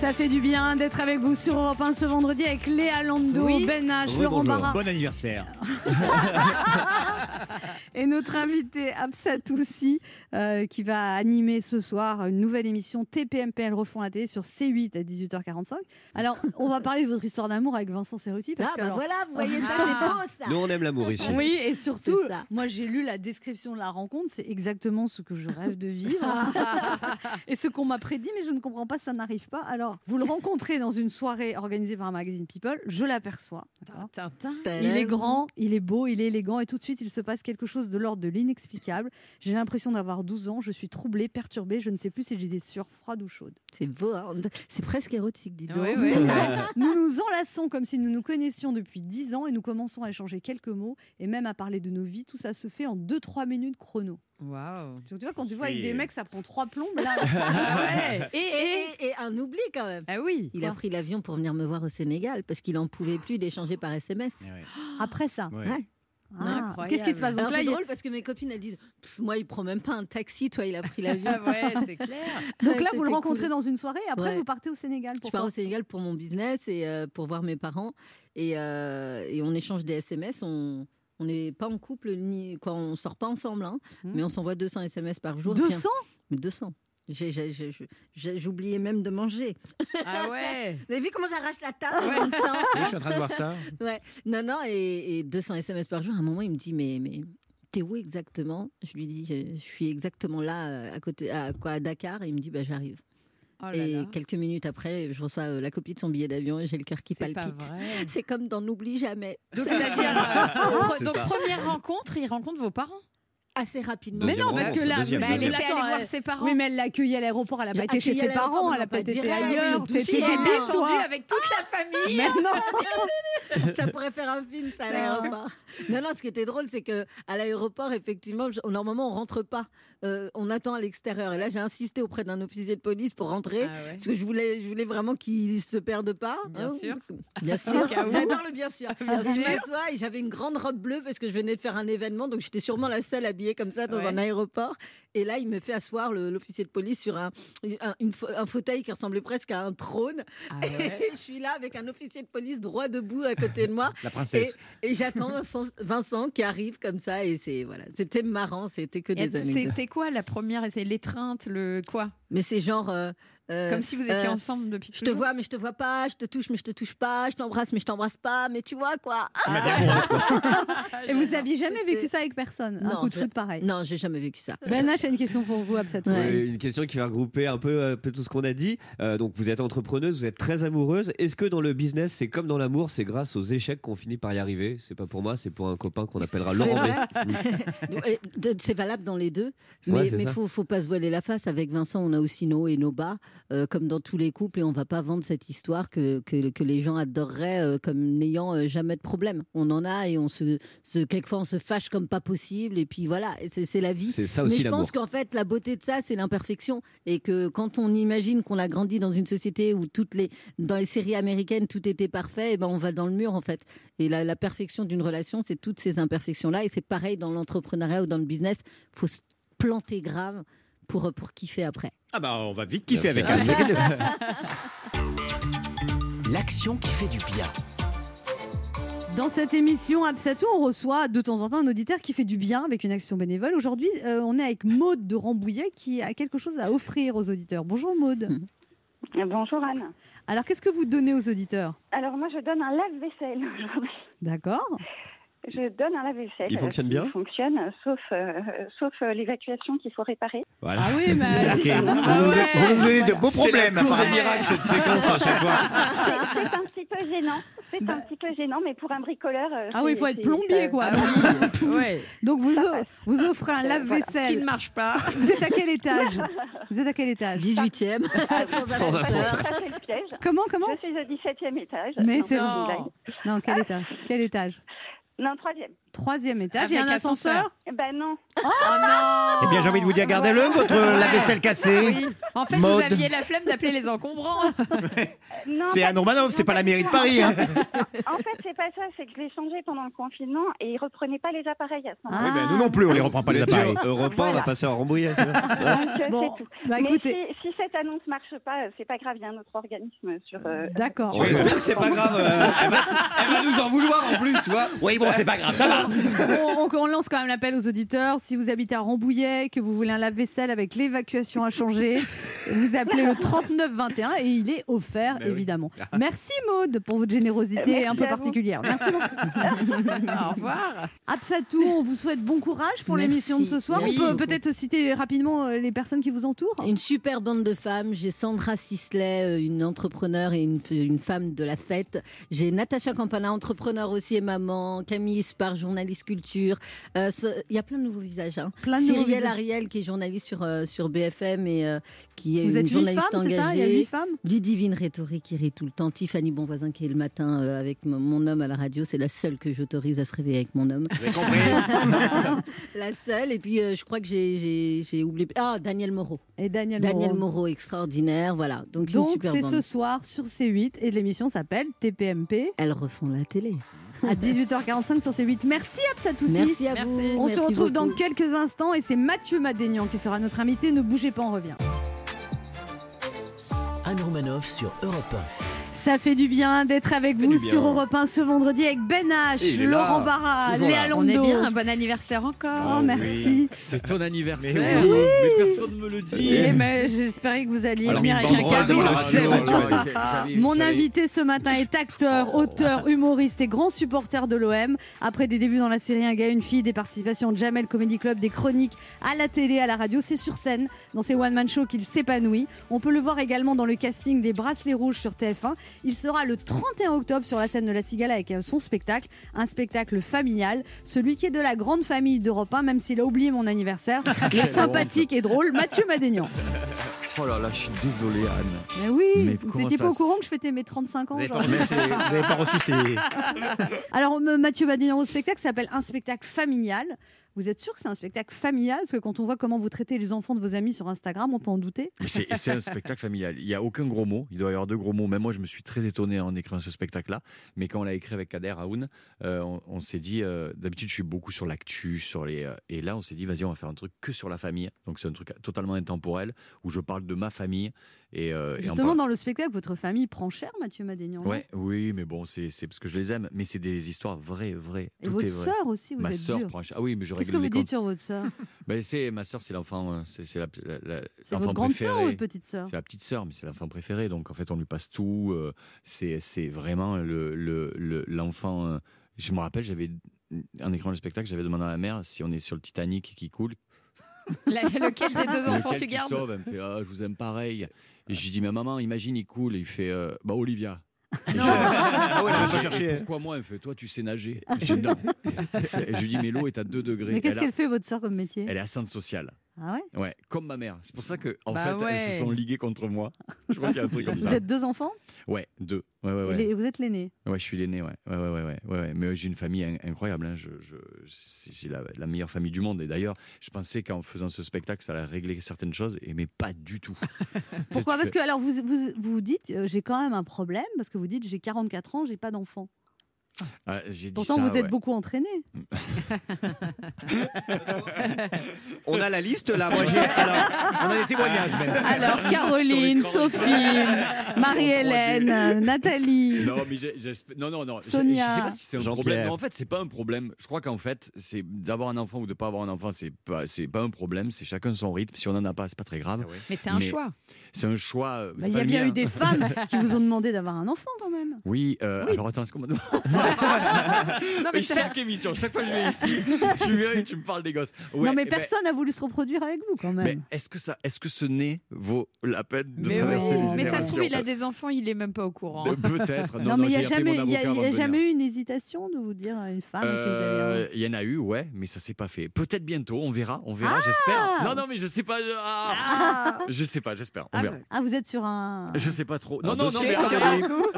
Ça fait du bien d'être avec vous sur Europe 1 ce vendredi avec Léa Lando, Oui. Ben H, Oui, Laurent bonjour. Barra. Bon anniversaire. Et notre invité Absat aussi, euh, qui va animer ce soir une nouvelle émission TPMPL refont la télé sur C8 à 18h45. Alors, on va parler de votre histoire d'amour avec Vincent Cerruti. Parce Ah, que bah alors- voilà, vous voyez ça, c'est beau ça. Nous, on aime l'amour ici. Oui, et surtout, moi j'ai lu la description de la rencontre, c'est exactement ce que je rêve de vivre. et ce qu'on m'a prédit, mais je ne comprends pas, ça n'arrive pas. Alors, vous le rencontrez dans une soirée organisée par un magazine People, je l'aperçois. Il est grand, il est beau, il est élégant, et tout de suite il se passe quelque chose de l'ordre de l'inexplicable. J'ai l'impression d'avoir 12 ans, je suis troublée, perturbée, je ne sais plus si j'ai des sueurs froides ou chaudes. C'est beau, hein. c'est presque érotique, dis donc. Nous, nous en- nous nous enlaçons comme si nous nous connaissions depuis 10 ans et nous commençons à échanger quelques mots et même à parler de nos vies. Tout ça se fait en 2-3 minutes chrono. Waouh. Tu vois, quand tu vois avec des mecs, ça prend 3 plombes. Là, ouais. Et, et- et un oubli quand même. Ah oui. Il a pris l'avion pour venir me voir au Sénégal parce qu'il en pouvait plus d'échanger par SMS. Ouais. après ça. Ouais. Ouais. Ah, Incroyable. Qu'est-ce qui se passe c'est drôle parce que mes copines elles disent moi il prend même pas un taxi toi il a pris l'avion. Ah ouais, c'est clair. donc Ouais, là, vous le rencontrez cool. dans une soirée et après Ouais. vous partez au Sénégal. Je pars au Sénégal pour mon business et euh, pour voir mes parents et, euh, et on échange des SMS. On on n'est pas en couple ni quoi, on sort pas ensemble, hein, Hmm. mais on s'envoie 200 SMS par jour. et puis 200 Mais 200. J'ai- j'ai- j'ai- j'ai- J'oubliais même de manger. Ah ouais. Vous avez vu comment j'arrache la table en même temps? Oui, je suis en train de voir ça. Ouais. Non, non, et, et 200 SMS par jour. À un moment, il me dit, mais, mais t'es où exactement? Je lui dis, je, je suis exactement là, euh, à côté, à, quoi, à Dakar. Et il me dit, bah, j'arrive. Oh là et là. quelques minutes après, je reçois euh, la copie de son billet d'avion et j'ai le cœur qui palpite. C'est comme dans N'oublie jamais. Donc, c'est-à-dire, euh, C'est donc ça. première rencontre, il rencontre vos parents? Assez rapidement. Mais non, parce que là, Deuxième, bah, elle deuxième. était allée Attends, voir ses parents. Oui, mais elle l'a accueillie à l'aéroport, elle a J'ai pas été chez ses parents, elle a non, pas été ailleurs. attendu toi. avec toute la famille. Mais non ça pourrait faire un film, ça, à l'aéroport. Non, non, ce qui était drôle, c'est que à l'aéroport, effectivement, je- normalement, on rentre pas. Euh, on attend à l'extérieur. Et là, j'ai insisté auprès d'un officier de police pour rentrer. Ah ouais. Parce que je voulais, je voulais vraiment qu'ils se perdent pas. Bien sûr. Bien sûr. J'adore le bien sûr. Bien je m'assois et j'avais une grande robe bleue parce que je venais de faire un événement. Donc, j'étais sûrement la seule habillée comme ça dans Ouais. un aéroport. Et là, il me fait asseoir l'officier de police sur un, un, une un fauteuil qui ressemblait presque à un trône. Ah ouais. Et je suis là avec un officier de police droit debout à côté de moi. La princesse. Et, et j'attends Vincent, Vincent qui arrive comme ça et c'est voilà, c'était marrant, c'était que Et des anecdotes. C'était quoi la première C'est l'étreinte, le quoi? Mais c'est genre euh, euh, Comme si vous étiez euh, ensemble depuis Je te vois mais je te vois pas, je te touche mais je te touche pas, je t'embrasse mais je t'embrasse pas, mais tu vois quoi amoureuse, quoi. Et vous aviez jamais vécu ça avec personne Un Non, coup de foot pareil? Non, j'ai jamais vécu ça. Ben H a une question pour vous, Absat. Ouais. C'est une question qui va regrouper un peu, un peu tout ce qu'on a dit. Euh, donc, vous êtes entrepreneuse, vous êtes très amoureuse. Est-ce que dans le business, c'est comme dans l'amour, c'est grâce aux échecs qu'on finit par y arriver? C'est pas pour moi, c'est pour un copain qu'on appellera Laurent. B. C'est valable dans les deux, mais il ça. faut, faut pas se voiler la face. Avec Vincent, on a aussi nos hauts et nos bas, euh, comme dans tous les couples, et on va pas vendre cette histoire que, que, que les gens adoreraient euh, comme n'ayant euh, jamais de problème. On en a et on se, se quelquefois on se fâche comme pas possible, et puis voilà, c'est la vie. C'est ça Mais je pense qu'en fait, la beauté de ça, c'est l'imperfection. Et que quand on imagine qu'on a grandi dans une société où toutes les, dans les séries américaines, tout était parfait, et ben on va dans le mur, en fait. Et la, la perfection d'une relation, c'est toutes ces imperfections-là. Et c'est pareil dans l'entrepreneuriat ou dans le business. faut se planter grave pour, pour kiffer après. Ah bah on va vite kiffer avec elle. L'action qui fait du bien. Dans cette émission Absatou, on reçoit de temps en temps un auditeur qui fait du bien avec une action bénévole. Aujourd'hui, euh, on est avec Maude de Rambouillet qui a quelque chose à offrir aux auditeurs. Bonjour Maude. Bonjour Anne. Alors, qu'est-ce que vous donnez aux auditeurs? Alors moi je donne un lave-vaisselle aujourd'hui. D'accord. Je donne un lave-vaisselle. Il fonctionne qui bien fonctionne, sauf, euh, sauf euh, l'évacuation qu'il faut réparer. Voilà. Ah oui, mais. Ok. Vous, Ah nous, ouais. vous nous donnez de beaux C'est problèmes. des apparemment. miracles, cette séquence à chaque fois. C'est c'est un petit peu gênant. C'est un petit peu gênant, mais pour un bricoleur. euh, Ah oui, il c'est- faut être c'est- plombier, quoi. Ouais. Donc, vous, vous offrez un Ce qui ne lave-vaisselle. marche pas. Vous êtes à quel étage? Vous êtes à quel étage? 18e, sans Sans ascenseur. ascenseur. Ça fait le piège. Comment, comment? Je suis au 17e étage. Mais Non, c'est. Non, quel étage? Quel étage? Non, troisième. Troisième étage. Il y a un ascenseur Ben non. Oh non Eh bien, j'ai envie de vous dire, gardez-le, votre lave-vaisselle cassée. Oui. En fait, Mode. vous aviez la flemme d'appeler les encombrants. Non, C'est Anne Romanoff, c'est pas la mairie de Paris. hein. En fait, c'est pas ça. C'est que je l'ai changé pendant le confinement et ils reprenaient pas les appareils à ce Ah. moment-là. Oui, ben, nous non plus, on les reprend pas les appareils. Europe 1 va Voilà. passer en Rambouillet. c'est Donc, euh, Bon, c'est tout. bah Mais écoutez, si, si cette annonce marche pas, euh, c'est pas grave. Il y a un autre organisme sur. euh, d'accord. On espère que c'est pas grave. euh, elle, va, elle va nous en vouloir en plus, tu vois. Oui, bon, c'est pas grave, ça va. On, on- on lance quand même l'appel aux auditeurs. Si vous habitez à Rambouillet, que vous voulez un lave-vaisselle avec l'évacuation à changer, vous appelez le 3921 et il est offert, Ben oui. évidemment. Merci Maude pour votre générosité Merci un peu vous. particulière. Merci beaucoup. Au revoir. Absatou, on vous souhaite bon courage pour l'émission de ce soir. Merci on peut peut-être citer rapidement euh, les personnes qui vous entourent. Une super bande de femmes. J'ai Sandra Sisley, euh, une entrepreneur et une, une femme de la fête. J'ai Natacha Campana, entrepreneur aussi et maman. Camille Spar, journaliste culture. Euh, ce- Il y a plein de nouveaux visages. hein. Plein de nouveaux Cyrielle visages. Ariel, qui est journaliste sur, euh, sur BFM et euh, qui est Vous une êtes huit journaliste femmes, c'est ça Il y a engagée. huit femmes? Ludivine Rhétorique qui rit tout le temps. Tiffany Bonvoisin qui est le matin euh, avec mon- mon homme à la radio. C'est la seule que j'autorise à se réveiller avec mon homme. Vous avez compris? La seule. Et puis euh, je crois que j'ai- oublié. Ah, Daniel Moreau. Et Daniel, Daniel Moreau. Moreau, extraordinaire. Voilà. Donc, Donc c'est ce soir sur C8 et l'émission s'appelle TPMP Elles refont la télé. À 18h45 sur C8. Merci Absatoussi. Merci à vous. On se retrouve dans quelques instants et c'est Mathieu Madénian qui sera notre invité. Ne bougez pas, on revient. Anne Romanoff sur Europe Ça fait du bien d'être avec vous sur Europe 1 ce vendredi avec Ben H, Laurent. Barra, Léa là. On est Londo. bien, un bon anniversaire encore. Oh, merci. C'est ton anniversaire, Mais mais, personne ne me le dit. Et mais j'espérais que vous alliez venir avec un cadeau. Ah, j'avais- Mon invité ce matin est acteur, auteur, humoriste et grand supporter de l'OM. Après des débuts dans la série Un gars, une fille, des participations au Jamel Comedy Club, des chroniques à la télé, à la radio, c'est sur scène, dans ses one-man shows qu'il s'épanouit. On peut le voir également dans le casting des Bracelets Rouges sur TF1. Il sera le 31 octobre sur la scène de la Cigale avec euh, son spectacle, un spectacle familial, celui qui est de la grande famille d'Europe 1, même s'il a oublié mon anniversaire. Le sympathique et drôle Mathieu Madénian. Oh là là, je suis désolé, Anne. Mais oui, Mais vous n'étiez pas au courant que je fêtais mes 35 ans Vous n'avez pas, reçu ces- vous avez pas reçu ces. Alors, M- Mathieu Madénian au spectacle s'appelle Un spectacle familial. Vous êtes sûr que c'est un spectacle familial? Parce que quand on voit comment vous traitez les enfants de vos amis sur Instagram, on peut en douter. C'est un spectacle familial. Il n'y a aucun gros mot. Il doit y avoir deux gros mots. Même moi, je me suis très étonné en écrivant ce spectacle-là. Mais quand on l'a écrit avec Kader Aoun, euh, on, on s'est dit, euh, d'habitude, je suis beaucoup sur l'actu, sur les. euh, et là, on s'est dit, vas-y, on va faire un truc que sur la famille. Donc, c'est un truc totalement intemporel où je parle de ma famille. Et, euh, Justement, dans le spectacle, votre famille prend cher, Mathieu Madénian. Ouais, oui, mais bon, c'est parce que je les aime. Mais c'est des histoires vraies, vraies. Et Tout votre sœur aussi, vous Ma êtes sœur dur. prend cher. Ah oui, mais je Qu'est-ce que vous dites sur votre sœur? Ben, c'est ma sœur, c'est l'enfant, euh, c'est la, la- la- C'est l'enfant votre grande sœur ou votre petite sœur? C'est la petite sœur, mais c'est l'enfant préféré. Donc en fait, on lui passe tout. euh, c'est c'est vraiment le le- le- l'enfant. euh, je me rappelle, j'avais en écrivant le spectacle, j'avais demandé à ma mère si on est sur le Titanic qui coule. La- lequel des deux enfants lequel tu gardes sauve Elle me fait ah, je vous aime pareil. Et je lui dis mais maman, imagine il coule. Et il fait euh, bah Olivia. Non. Ah ouais, elle cherché. Et Pourquoi moi Elle me fait toi tu sais nager? Je dis non. Je lui dis mais l'eau est à 2 degrés. Mais qu'est-ce qu'elle fait, votre sœur, comme métier? Elle est assistante sociale. Ah ouais? Ouais, comme ma mère. C'est pour ça que en Bah fait, elles se sont liguées contre moi. Je crois qu'il y a un truc comme Vous ça. êtes deux enfants? Ouais, deux. Ouais, ouais, Et ouais. Vous êtes l'aîné? Ouais, je suis l'aîné, ouais. Ouais, ouais, ouais. Mais j'ai une famille in- incroyable. hein. Je, je- c'est la, la meilleure famille du monde. Et d'ailleurs, je pensais qu'en faisant ce spectacle, ça allait régler certaines choses, et mais pas du tout. Pourquoi? Parce que, alors, vous vous, vous dites, euh, j'ai quand même un problème, parce que vous dites, j'ai 44 ans, j'ai pas d'enfant. Ah, j'ai dit Pourtant, ça, vous êtes beaucoup entraîné. On a la liste là, moi. Alors, On a des témoignages même. Alors, Caroline, Sophie, Marie-Hélène, Nathalie. Non, mais non, non, non. Je- Sonia. Je sais pas si c'est un problème. Non, en fait, c'est pas un problème. Je crois qu'en fait, c'est d'avoir un enfant ou de pas avoir un enfant, c'est pas, c'est pas un problème. C'est chacun son rythme. Si on en a pas, c'est pas très grave. Mais c'est un Mais- choix. C'est un choix. Bah, Il y a bien mien. eu des femmes qui vous ont demandé d'avoir un enfant quand même. Oui, euh, alors attends, est-ce qu'on m'a demandé Non, mais chaque émission, chaque fois que je viens ici, tu viens et tu me parles des gosses. Ouais, non, mais eh ben, personne n'a voulu se reproduire avec vous quand même. mais est-ce que ça, est-ce que ce nez vaut la peine de mais, traverser oui. les mais ça se trouve, il a des enfants, il est même pas au courant. De- Peut-être. Non, Non, non, mais il n'y a, jamais, y a- y a eu une hésitation de vous dire à une femme Euh, Il y en a eu, ouais, mais ça s'est pas fait. Peut-être bientôt, on verra, on verra, Ah j'espère. Non, non, mais je sais pas. je- ah, Ah, je sais pas, j'espère, on Ah, verra. Ah, vous êtes sur un. Je sais pas trop. Non, non, non, mais.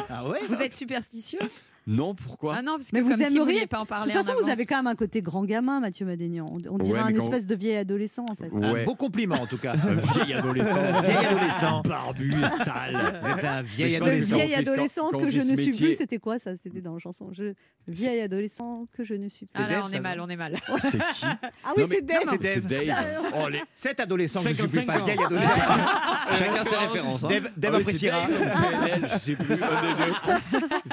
Ah ouais Vous êtes superstitieux Non, pourquoi Ah non, parce que Mais vous comme si vous aimeriez- vouliez pas en De parler toute façon, vous avez quand même un côté grand gamin, Mathieu Madénian. On, on dirait Ouais, un espèce de vieil adolescent en fait. Un beau compliment en tout cas. Un vieil adolescent. Vieil adolescent. Barbu et sale. Vous êtes un vieil adolescent. vieil adolescent que je ne suis plus, c'était quoi ça C'était dans la chanson. Je... Vieil adolescent que je ne suis plus. Ah là, on est mal, on est mal. C'est qui Ah oui, c'est Dave. C'est Dave. Oh, les... Cet adolescent que je suis plus 55 pas vieil adolescent. chacun ses références. hein. Dave, Ah appréciera. Dave PNL, je sais plus.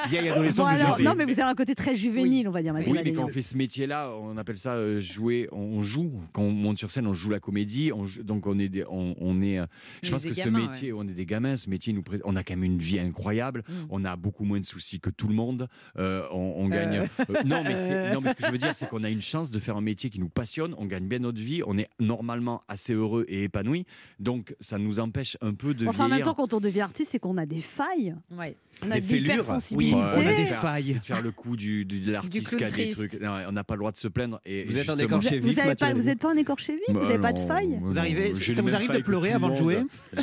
Vieil adolescent alors, non, mais vous avez un côté très juvénile, on va dire, Mathieu Oui, mais quand on fait ce métier-là, on appelle ça euh, jouer. On joue. Quand on monte sur scène, on joue la comédie. On joue- donc on est, des- on, on est. euh, Je pense que des ce gamins, métier, on est des gamins. Ce métier, nous, pré- on a quand même une vie incroyable. Mm. On a beaucoup moins de soucis que tout le monde. Euh, on, on gagne. Euh. euh, non, mais c'est- non, mais ce que je veux dire, c'est qu'on a une chance de faire un métier qui nous passionne. On gagne bien notre vie. On est normalement assez heureux et épanoui. Donc ça nous empêche un peu de Enfin, en même vieillir. temps, quand on devient artiste, c'est qu'on a des failles. Ouais. On a Des de fêlures. Oui, on a des failles. De faire le coup du, du- de l'artiste clown qui a des trucs. Non, on n'a pas le droit de se plaindre. Et, Vous êtes un justement- écorché Vous vif, n'êtes pas, vous Madénian. êtes pas un écorché vif Vous Bah n'avez pas de failles moi, Vous arrivez- ça vous arrive de pleurer avant de jouer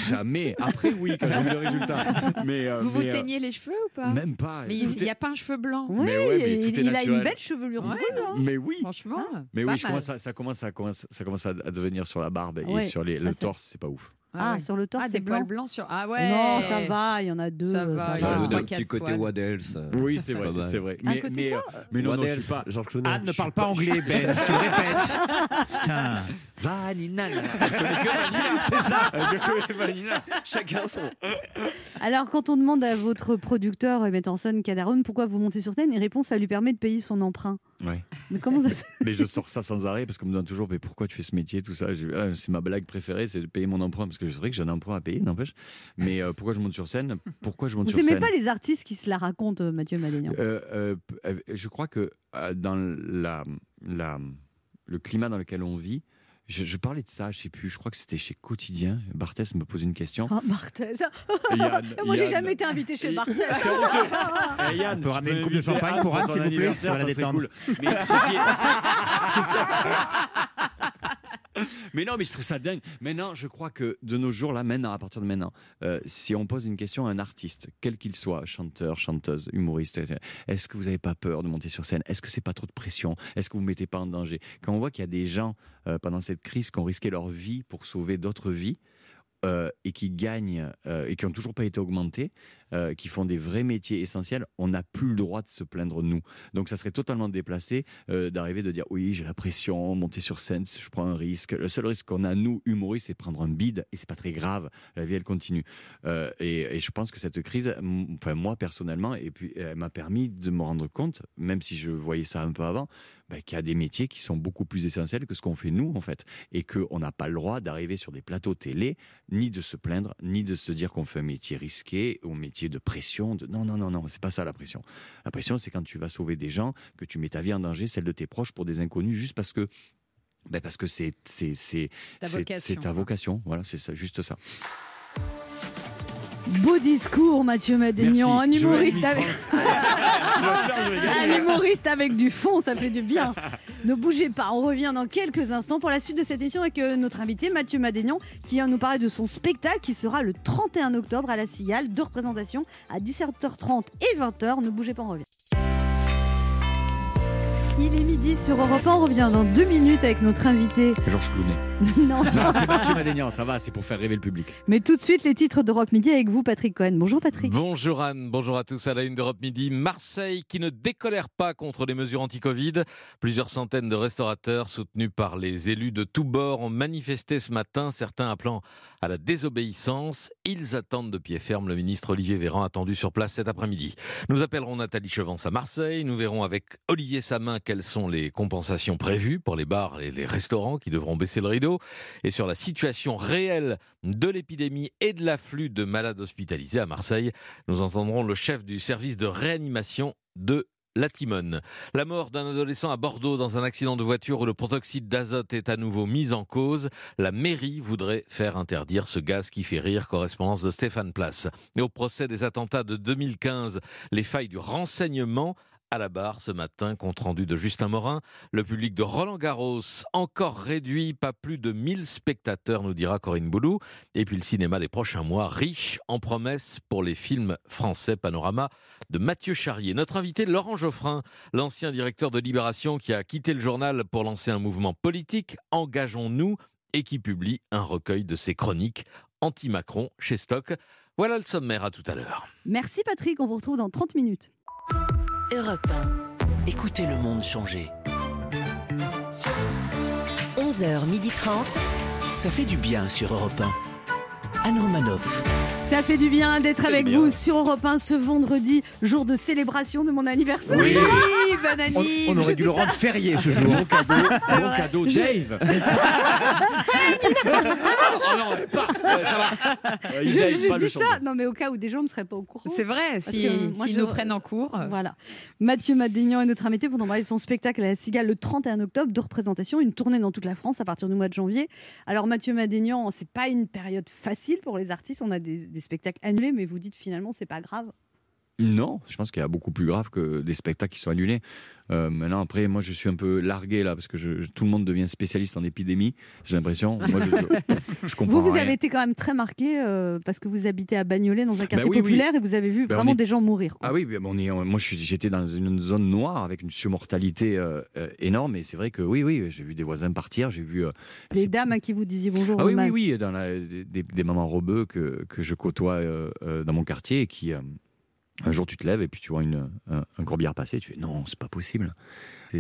Jamais. Après, oui, quand j'ai vu le résultat. Mais, euh, Vous vous euh, teignez les cheveux ou pas Même pas. Mais il n'y a pas un cheveu blanc. Oui, Mais ouais, mais il, tout est il a une belle chevelure Ouais. brune. hein. Mais oui. Franchement. Mais pas oui, je mal. commence à- ça, commence à, commence- ça commence à, à devenir sur la barbe et sur les, le fait. torse, c'est pas ouf. Ah, ouais. sur le torse, Ah, c'est des blanc. blancs sur. Ah ouais. Non, ça va, il y en a deux. Ça va, ça il y Ça a a va. quatre petit côté. Waddles. Oui, c'est vrai, c'est vrai. Un Mais, côté mais, quoi euh, mais non, non, je suis pas. Anne ne parle pas pas- anglais, Ben, je te répète. Putain. Vanina. C'est ça. Je connais Vanina. Chacun son. Alors, quand on demande à votre producteur et metteur en scène pourquoi vous montez sur scène, il répond ça lui permet de payer son emprunt. Ouais. Mais comment ça Mais je sors ça sans arrêt parce qu'on me demande toujours mais pourquoi tu fais ce métier, tout ça? Ah, c'est ma blague préférée, c'est de payer mon emprunt parce que je sais que j'ai un emprunt à payer, n'empêche. Mais euh, pourquoi je monte sur scène? Pourquoi je monte Vous sur scène? pas les artistes qui se la racontent, euh, Mathieu Madénian Euh, Je crois que dans la, la, le climat dans lequel on vit, je, je parlais de ça, je sais plus, je crois que c'était chez Quotidien. Barthès me pose une question. Ah, Barthez. Et Yann- Moi, j'ai jamais été invité chez Barthez. C'est honteux. Yann, On peut ramener une peux coupe de champagne pour s'il vous plaît, anniversaire, ça va la serait cool. Mais, je dis- mais non, mais je trouve ça dingue. Maintenant, je crois que de nos jours, là, maintenant, à partir de maintenant, euh, si on pose une question à un artiste, quel qu'il soit, chanteur, chanteuse, humoriste, est-ce que vous n'avez pas peur de monter sur scène? Est-ce que c'est pas trop de pression? Est-ce que vous ne mettez pas en danger? Quand on voit qu'il y a des gens euh, pendant cette crise qui ont risqué leur vie pour sauver d'autres vies, euh, et qui gagnent et qui n'ont toujours pas été augmentés, euh, qui font des vrais métiers essentiels, on n'a plus le droit de se plaindre nous. Donc ça serait totalement déplacé euh, d'arriver de dire oui j'ai la pression, monter sur scène, je prends un risque. Le seul risque qu'on a nous humoristes c'est prendre un bide et c'est pas très grave. La vie elle continue. Euh, et, je pense que cette crise, enfin moi personnellement, et puis elle m'a permis de me rendre compte, même si je voyais ça un peu avant, bah, qu'il y a des métiers qui sont beaucoup plus essentiels que ce qu'on fait nous en fait, et qu'on n'a pas le droit d'arriver sur des plateaux télé ni de se plaindre, ni de se dire qu'on fait un métier risqué ou un métier de pression. De... Non, non, non, non, c'est pas ça la pression. La pression, c'est quand tu vas sauver des gens, que tu mets ta vie en danger, celle de tes proches, pour des inconnus, juste parce que. Ben parce que c'est c'est c'est ta vocation voilà c'est ça, juste ça Beau discours, Mathieu Madénian. Un humoriste avec... Un humoriste du fond, ça fait du bien. ne bougez pas, on revient dans quelques instants pour la suite de cette émission avec euh, notre invité Mathieu Madénian qui vient nous parler de son spectacle qui sera le 31 octobre à la Cigale, deux représentations à 17h30 et 20h. Ne bougez pas, on revient. Il est midi sur Europe 1, on revient dans deux minutes avec notre invité. Georges Clounet non, non c'est Mathieu Madénian ça va c'est pour faire rêver le public mais tout de suite les titres d'Europe Midi avec vous Patrick Cohen. Bonjour Patrick. Bonjour Anne, bonjour à tous à la une d'Europe Midi. Marseille qui ne décolère pas contre les mesures anti-Covid. Plusieurs centaines de restaurateurs soutenus par les élus de tous bords ont manifesté ce matin, certains appelant à la désobéissance. Ils attendent de pied ferme le ministre Olivier Véran attendu sur place cet après-midi. Nous appellerons Nathalie Chevance à Marseille. Nous verrons avec Olivier Samin quelles sont les compensations prévues pour les bars et les restaurants qui devront baisser le rideau et sur la situation réelle de l'épidémie et de l'afflux de malades hospitalisés à Marseille. Nous entendrons le chef du service de réanimation de la Timone. La mort d'un adolescent à Bordeaux dans un accident de voiture où le protoxyde d'azote est à nouveau mis en cause. La mairie voudrait faire interdire ce gaz qui fait rire, correspondance de Stéphane Place. Et au procès des attentats de 2015, les failles du renseignement à la barre ce matin, compte rendu de Justin Morin. Le public de Roland Garros, encore réduit, pas plus de 1000 spectateurs, nous dira Corinne Boulou. Et puis le cinéma des prochains mois, riche en promesses pour les films français Panorama de Mathieu Charrier. Notre invité, Laurent Geoffrin, l'ancien directeur de Libération qui a quitté le journal pour lancer un mouvement politique, Engageons-nous, et qui publie un recueil de ses chroniques anti-Macron chez Stock. Voilà le sommaire, à tout à l'heure. Merci Patrick, on vous retrouve dans 30 minutes. Europe 1. Écoutez le monde changer. 11h30. Ça fait du bien sur Europe Anne Romanoff. Ça fait du bien d'être avec bien. vous sur Europe 1 ce vendredi, jour de célébration de mon anniversaire. Oui. On, aurait dû le rendre férié ce jour. Bon cadeau, vrai. cadeau, Dave. oh non, pas. Ouais, ça va. Ouais, Je, Dave, je pas le dis ça, non mais au cas où des gens ne seraient pas au courant. C'est vrai, si- s'ils je- nous prennent en cours. Voilà. Mathieu Madénian est notre invité pour nous parler de son spectacle à la Cigale le 31 octobre, de représentation, une tournée dans toute la France à partir du mois de janvier. Alors Mathieu Madénian, c'est pas une période facile pour les artistes, on a des, des spectacles annulés, mais vous dites finalement c'est pas grave. Non, je pense qu'il y a beaucoup plus grave que des spectacles qui sont annulés. Euh, maintenant, après, moi, je suis un peu largué là parce que je- je- tout le monde devient spécialiste en épidémie. J'ai l'impression. Moi, je, je comprends Vous, vous rien. avez été quand même très marqué euh, parce que vous habitez à Bagnolet dans un quartier oui, oui. populaire et vous avez vu Ben, vraiment est- des gens mourir. quoi. Ah oui, on est, on- moi j'étais dans une zone noire avec une surmortalité euh, énorme et c'est vrai que oui, oui, j'ai vu des voisins partir, j'ai vu. Des dames à qui vous disiez bonjour. Ah oui, oui, oui, dans la- des, mamans rebeux que, que je côtoie dans mon quartier et qui, un jour, tu te lèves et puis tu vois une, un, un corbillard passer, tu fais non, c'est pas possible.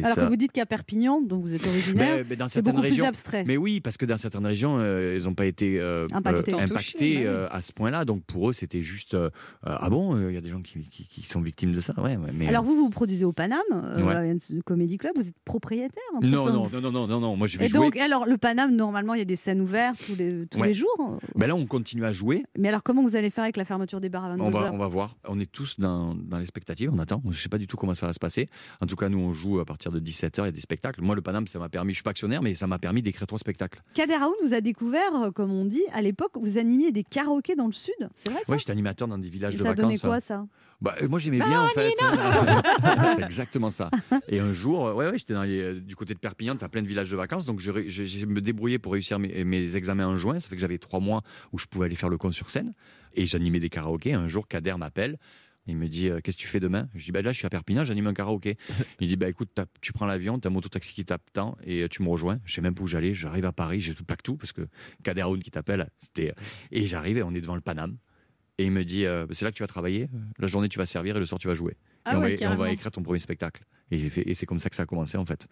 Alors ça. que vous dites qu'à Perpignan, dont vous êtes originaire, Mais- mais c'est beaucoup régions, plus abstrait. Mais oui, parce que dans certaines régions, euh, ils n'ont pas été euh, Impactés. euh, impactés bah euh, à ce point-là. Donc pour eux, c'était juste euh, ah bon, il y a des gens qui, qui- qui sont victimes de ça. Ouais, ouais, mais Alors vous, vous produisez au Paname, euh, Ouais. Comedy Club, vous êtes propriétaire non, non, non, non, non, non, non, moi je vais Et jouer. donc, alors le Paname, normalement, il y a des scènes ouvertes tous les, tous Ouais. les jours? Ben là, on continue à jouer. Mais alors, comment vous allez faire avec la fermeture des bars à 22h On va, on va voir. On est tous dans, dans l'expectative, on attend. Je ne sais pas du tout comment ça va se passer. En tout cas, nous, on joue à partir de 17h, il y a des spectacles. Moi, le Paname, ça m'a permis, je suis pas actionnaire, mais ça m'a permis d'écrire trois spectacles. Kader Aoun vous a découvert, euh, comme on dit, à l'époque, vous animiez des karaokés dans le sud. C'est vrai ça Ouais, j'étais animateur dans des villages Et de ça donnait vacances. quoi ça? Bah, euh, moi j'aimais bien en fait. c'est exactement ça. Et un jour, euh, ouais, ouais, j'étais euh, du côté de Perpignan, tu as plein de villages de vacances, donc je, ré- je- je me débrouillais pour réussir mes, mes examens en juin. Ça fait que j'avais trois mois où je pouvais aller faire le con sur scène. Et j'animais des karaokés. Un jour, Kader m'appelle. Il me dit euh, Qu'est-ce que tu fais demain? Je dis bah, Là, je suis à Perpignan, j'anime un karaoké. Il dit bah, Écoute, t'as- tu prends l'avion, tu as un mototaxi qui t'attend et euh, tu me rejoins. Je sais même pas où j'allais. J'arrive à Paris, je tout plaque tout parce que Kader Aoun qui t'appelle. c'était Et j'arrive et on est devant le Paname. Et il me dit euh, C'est là que tu vas travailler? La journée, tu vas servir et le soir, tu vas jouer. Ah et, on ouais, va, et on va écrire ton premier spectacle. Et, j'ai fait, et c'est comme ça que ça a commencé en fait.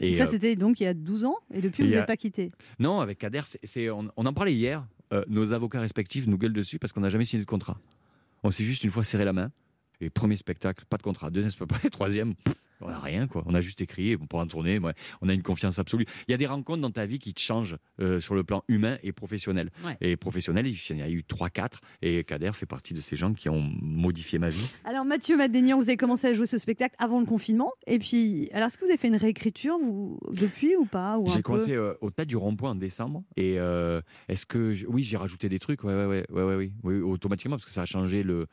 Et, Ça, euh, c'était donc il y a 12 ans, et depuis, vous a- n'avez pas quitté? non, avec Kader, c'est, c'est- on, on en parlait hier. Euh, nos avocats respectifs nous gueulent dessus parce qu'on n'a jamais signé de contrat. On s'est juste une fois serré la main. Et premier spectacle, pas de contrat. Deuxième spectacle, troisième, pff, on n'a rien quoi. On a juste écrit on pourra en tourner. ouais. On a une confiance absolue. Il y a des rencontres dans ta vie qui te changent euh, sur le plan humain et professionnel. Ouais. Et professionnel, il y en a eu 3-4. Et Kader fait partie de ces gens qui ont modifié ma vie. Alors Mathieu Madénian, vous avez commencé à jouer ce spectacle avant le confinement. Et puis, alors est-ce que vous avez fait une réécriture vous, depuis ou pas J'ai commencé euh, au tas du rond-point en décembre. Et euh, est-ce que. je- Oui, j'ai rajouté des trucs. Ouais, ouais, ouais, ouais, ouais, oui, oui, automatiquement, parce que ça a changé le.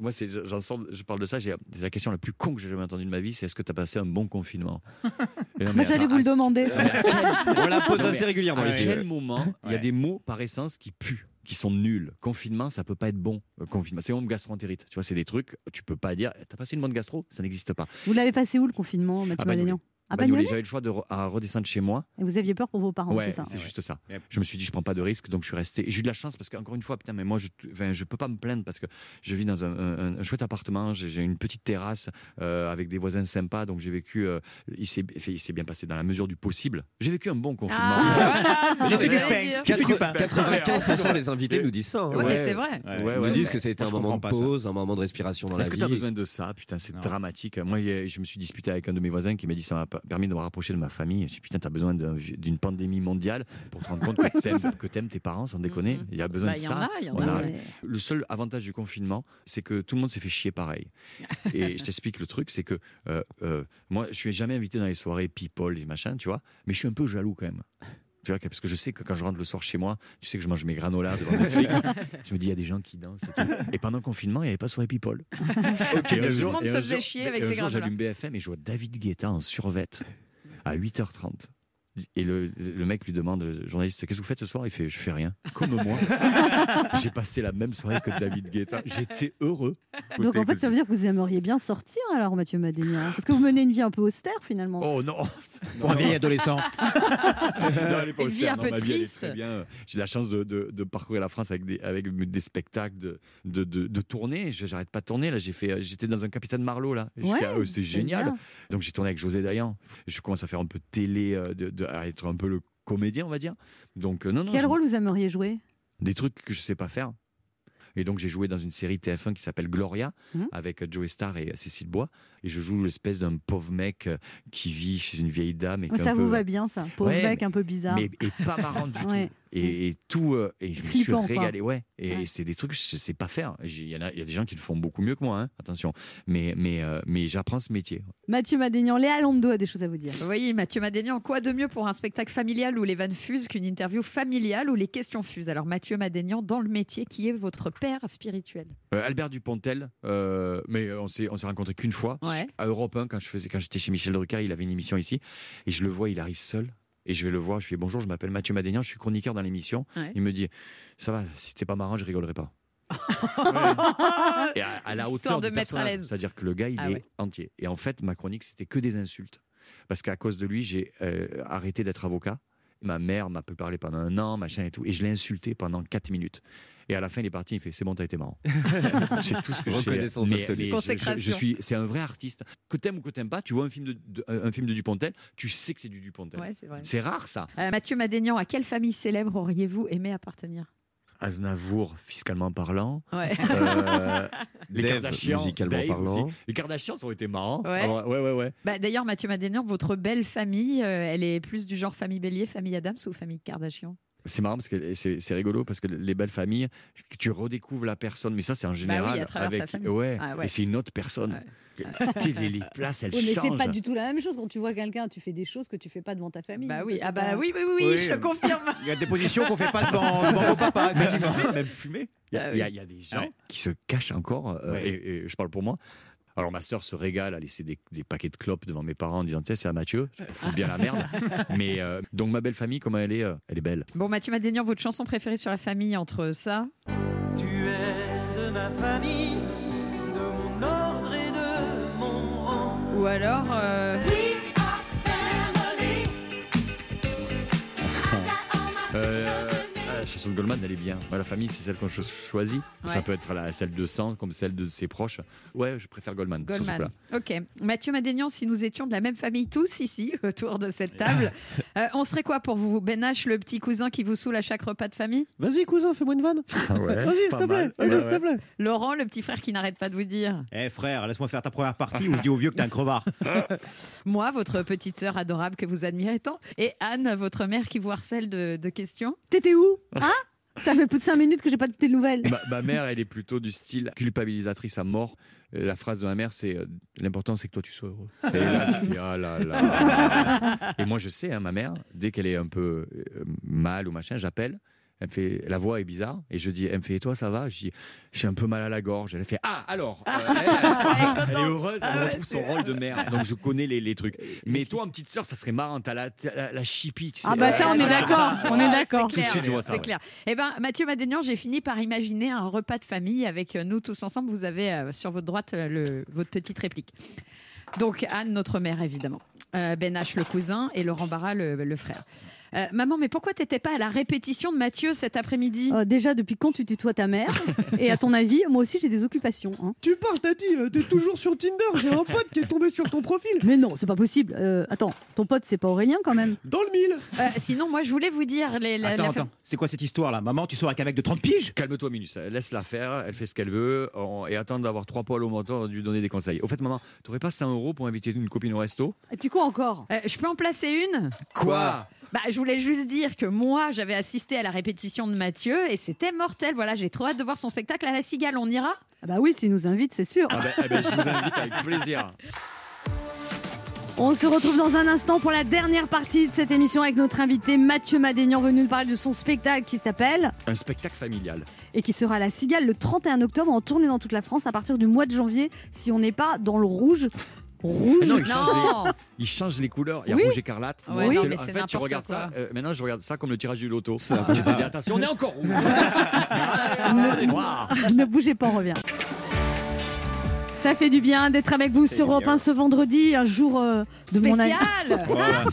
Moi, c'est, j'en sors- je parle de ça, j'ai, c'est la question la plus con que j'ai jamais entendue de ma vie c'est est-ce que tu as passé un bon confinement non, mais Moi, j'allais attends, vous le demander. On la pose non, assez régulièrement À quel moment il y a des mots par essence qui puent qui sont nuls. Confinement, ça peut pas être bon. Euh, Confinement, c'est comme gastroentérite. Tu vois, c'est des trucs, tu peux pas dire, t'as passé une bonne gastro, ça n'existe pas. Vous l'avez passé où le confinement, Mathieu À Bagnolet. À Bagnolet, Bagnolet J'avais le choix de re- à redescendre chez moi. Et vous aviez peur pour vos parents, Ouais, c'est ça c'est juste ça. Je me suis dit, je prends pas de risque, donc je suis resté. Et J'ai eu de la chance parce qu'encore une fois, putain, mais moi, je, enfin, je peux pas me plaindre parce que je vis dans un, un- un chouette appartement, j'ai j'ai une petite terrasse euh, avec des voisins sympas, donc j'ai vécu. euh, il s'est fait- il s'est bien passé dans la mesure du possible. J'ai vécu un bon confinement. Ah, J'ai fait du que pain. j'allais dire. J'ai fait du pain. 95% des invités nous disent ça. hein. Ouais, mais c'est vrai. Ouais, Ouais, Ils disent ouais. que ça a été Moi, un je moment de comprends pas ça. pause, un moment de respiration dans la Est-ce que vie. tu as besoin de ça? Putain, c'est Non. dramatique. Moi, il y a- je me suis disputé avec un de mes voisins qui m'a dit ça m'a pas- permis de me rapprocher de ma famille. J'ai dit putain, t'as besoin d'un- d'une pandémie mondiale pour te rendre compte que t'aimes, que t'aimes tes parents, sans déconner. Mhm. Il y a besoin Bah, de y ça. en a, il y en On a, a- ouais. Le seul avantage du confinement, c'est que tout le monde s'est fait chier pareil. Et je t'explique le truc, c'est que euh, euh, moi, je suis jamais invité dans les soirées people et machin, tu vois, mais je suis un peu jaloux quand même. Tu vois, parce que je sais que quand je rentre le soir chez moi, tu sais que je mange mes granolas devant Netflix. je me dis, il y a des gens qui dansent. Et, tout. Et pendant le confinement, il n'y avait pas soirée people. Un Tout le monde se faisait chier avec ses granolas. j'allume BFM et je vois David Guetta en survette à 8h30. Et le, le mec lui demande, le journaliste, qu'est-ce que vous faites ce soir? Il fait, je fais rien. Comme moi. J'ai passé la même soirée que David Guetta. J'étais heureux. Donc en fait, ça veut dire que vous aimeriez bien sortir alors, Mathieu Madénian Parce que vous menez une vie un peu austère finalement. Oh non Pour un vieil adolescent. Non, elle est pas Une vie un Non, peu ma vie, elle est triste. très bien. J'ai la chance de, de- de parcourir la France avec des, avec des spectacles, de, de, de, de tourner. Je- J'arrête pas de tourner. Là, j'ai fait, j'étais dans un Capitaine Marlowe là. Ouais, Jusqu'à- euh, c'est génial. bien. Donc j'ai tourné avec José Dayan. Je commence à faire un peu de télé, euh, de, de- à être un peu le comédien, on va dire. Donc euh, non, non. Quel je- rôle vous aimeriez jouer? Des trucs que je sais pas faire. Et donc j'ai joué dans une série TF1 qui s'appelle Gloria Mhm. avec Joey Star et Cécile Bois. Et je joue l'espèce d'un pauvre mec euh, qui vit chez une vieille dame. Et est Ça un vous peu- va bien, ça? Pauvre Ouais, mec un peu bizarre. mais et pas marrant du Ouais. Et, et tout, euh, et je me suis quoi. régalé. Ouais. Et Ouais. c'est des trucs que je sais pas faire. Il y, en a, il y a des gens qui le font beaucoup mieux que moi, hein, attention. Mais, mais, euh, mais j'apprends ce métier. Mathieu Madénian, Léa Londo a des choses à vous dire. Oui, Mathieu Madénian, quoi de mieux pour un spectacle familial où les vannes fusent qu'une interview familiale où les questions fusent? Alors Mathieu Madénian, dans le métier, qui est votre père spirituel? Euh, Albert Dupontel, euh, mais on s'est on s'est rencontrés qu'une fois Ouais. à Europe 1 quand je faisais quand j'étais chez Michel Drucker, il avait une émission ici et je le vois, il arrive seul et je vais le voir, je lui dis bonjour, je m'appelle Mathieu Madénian, je suis chroniqueur dans l'émission. Ouais. Il me dit ça va, si c'était pas marrant, je rigolerais pas. et à, à la hauteur de du mettre à personnage, l'aise. c'est-à-dire que le gars il Ah est ouais. entier. Et en fait, ma chronique c'était que des insultes parce qu'à cause de lui, j'ai euh, arrêté d'être avocat. Ma mère m'a pu parler pendant un an, machin et tout, et je l'ai insulté pendant 4 minutes. Et à la fin, il est parti, il fait C'est bon, t'as été marrant. c'est tout ce que. Reconnaissance Mais- absolue. mais je- je- suis, c'est un vrai artiste. Que t'aimes ou que t'aimes pas, tu vois un film de, de- un film de Dupontel, tu sais que c'est du Dupontel. Ouais, c'est rare ça. Euh, Mathieu Madénian, à quelle famille célèbre auriez-vous aimé appartenir? Aznavour, fiscalement parlant. Ouais. Euh, les Dave, Kardashians, musicalement Dave parlant. aussi. Les Kardashians aurait été marrant. Ouais. ouais, ouais, ouais. Bah, D'ailleurs, Mathieu Madénian, votre belle famille, euh, elle est plus du genre famille Bélier, famille Adams ou famille Kardashian? C'est marrant parce que c'est rigolo parce que les belles familles, tu redécouvres la personne, mais ça c'est en général Bah sa avec ouais, Ah ouais. et c'est une autre personne. Tu sais, les, les places elles Oui, mais changent. c'est pas du tout la même chose quand tu vois quelqu'un, tu fais des choses que tu fais pas devant ta famille. Bah oui, ah bah oui, oui, oui, oui, Oui, je euh, confirme. Il y a des positions qu'on fait pas devant, devant vos papas, effectivement. même fumer. Il y, a- Ah il y a- oui. il y a des gens Ouais. qui se cachent encore, euh, Ouais. et, et je parle pour moi. Alors ma sœur se régale à laisser des, des paquets de clopes devant mes parents en disant tiens c'est à Mathieu, je fous bien la merde. Mais euh, donc ma belle famille comment elle est, euh, elle est belle. Bon, Mathieu Madénian, votre chanson préférée sur la famille entre ça Tu es de ma famille, de mon ordre et de mon rang. ou alors euh, Euh, de Goldman elle est bien. Moi, la famille c'est celle qu'on cho- choisit. Ça Ouais. peut être la, celle de sang comme celle de ses proches. Ouais je préfère Goldman. Goldman. Ok. Mathieu Madénian, si nous étions de la même famille tous ici, autour de cette table, euh, on serait quoi pour vous? Ben H, le petit cousin qui vous saoule à chaque repas de famille? Vas-y, cousin, fais-moi une vanne. Ah ouais, Vas-y, s'il te plaît. Vas-y, s'il te plaît. Laurent, le petit frère qui n'arrête pas de vous dire Eh frère, laisse-moi faire ta première partie ou je dis au vieux que t'es un crevard. Moi, votre petite sœur adorable que vous admirez tant, et Anne, votre mère qui vous harcèle de, de questions. T'étais où? Hein? Ça fait plus de 5 minutes que j'ai pas de tes nouvelles. Ma, ma mère, elle est plutôt du style culpabilisatrice à mort. La phrase de ma mère, c'est euh, l'important, c'est que toi, tu sois heureux. Et là, tu fais ah là là. Et moi, je sais, hein, ma mère, dès qu'elle est un peu euh, mal ou machin, j'appelle. Elle me fait, la voix est bizarre et je dis, elle me fait, et toi ça va? Je dis, j'ai un peu mal à la gorge. Elle fait, ah alors, euh, elle, elle est heureuse, elle retrouve son rôle de mère. Donc je connais les, les trucs. Mais toi, en petite sœur, ça serait marrant. T'as la, la, la chippie, tu sais. Ah bah ça, on est d'accord, on est d'accord. Tout de suite, je vois ça. C'est ouais. clair. Eh ben, Mathieu Madénian, j'ai fini par imaginer un repas de famille avec euh, nous tous ensemble. Vous avez euh, sur votre droite le, votre petite réplique. Donc Anne, notre mère évidemment, Euh, Ben H, le cousin, et Laurent Barra, le, le frère. Euh, maman, mais pourquoi t'étais pas à la répétition de Mathieu cet après-midi Euh, déjà, depuis quand tu tutoies ta mère Et à ton avis, moi aussi j'ai des occupations. hein. Tu parles, Tati, euh, t'es toujours sur Tinder. J'ai un pote qui est tombé sur ton profil. Mais non, c'est pas possible. Euh, attends, ton pote, c'est pas Aurélien quand même Dans le mille. Euh, Sinon, moi, je voulais vous dire les, la- Attends, la attends, c'est quoi cette histoire là Maman, tu sors avec un mec de 30 piges? Calme-toi, Minus. Laisse-la faire. Elle fait ce qu'elle veut. on- Et attendre d'avoir trois poils au menton, de lui donner des conseils. Au fait, maman, t'aurais pas 100 euros pour inviter une copine au resto? Et puis quoi encore? Euh, je peux en placer une? Quoi? Bah, je voulais juste dire que moi, j'avais assisté à la répétition de Mathieu et c'était mortel. Voilà, j'ai trop hâte de voir son spectacle à la Cigale. On ira? Ah bah oui, s'il nous invite, c'est sûr. ah ben, eh ben, Je vous invite avec plaisir. On se retrouve dans un instant pour la dernière partie de cette émission avec notre invité Mathieu Madénian venu nous parler de son spectacle qui s'appelle Un spectacle familial. et qui sera à la Cigale le 31 octobre en tournée dans toute la France à partir du mois de janvier si on n'est pas dans le rouge. Rouge non, il change, Non les, il change les couleurs. Il y a Oui. rouge écarlate. Ouais, non, C'est mais en c'est fait, tu regardes ça. quoi. euh, maintenant, je regarde ça comme le tirage du loto. Tu te dis, attention, on est encore rouge. on est noir. ne bougez pas, on revient. Ça fait du bien d'être avec vous sur Europe bien. 1 ce vendredi, un jour euh, de mon Spécial Exceptionnel.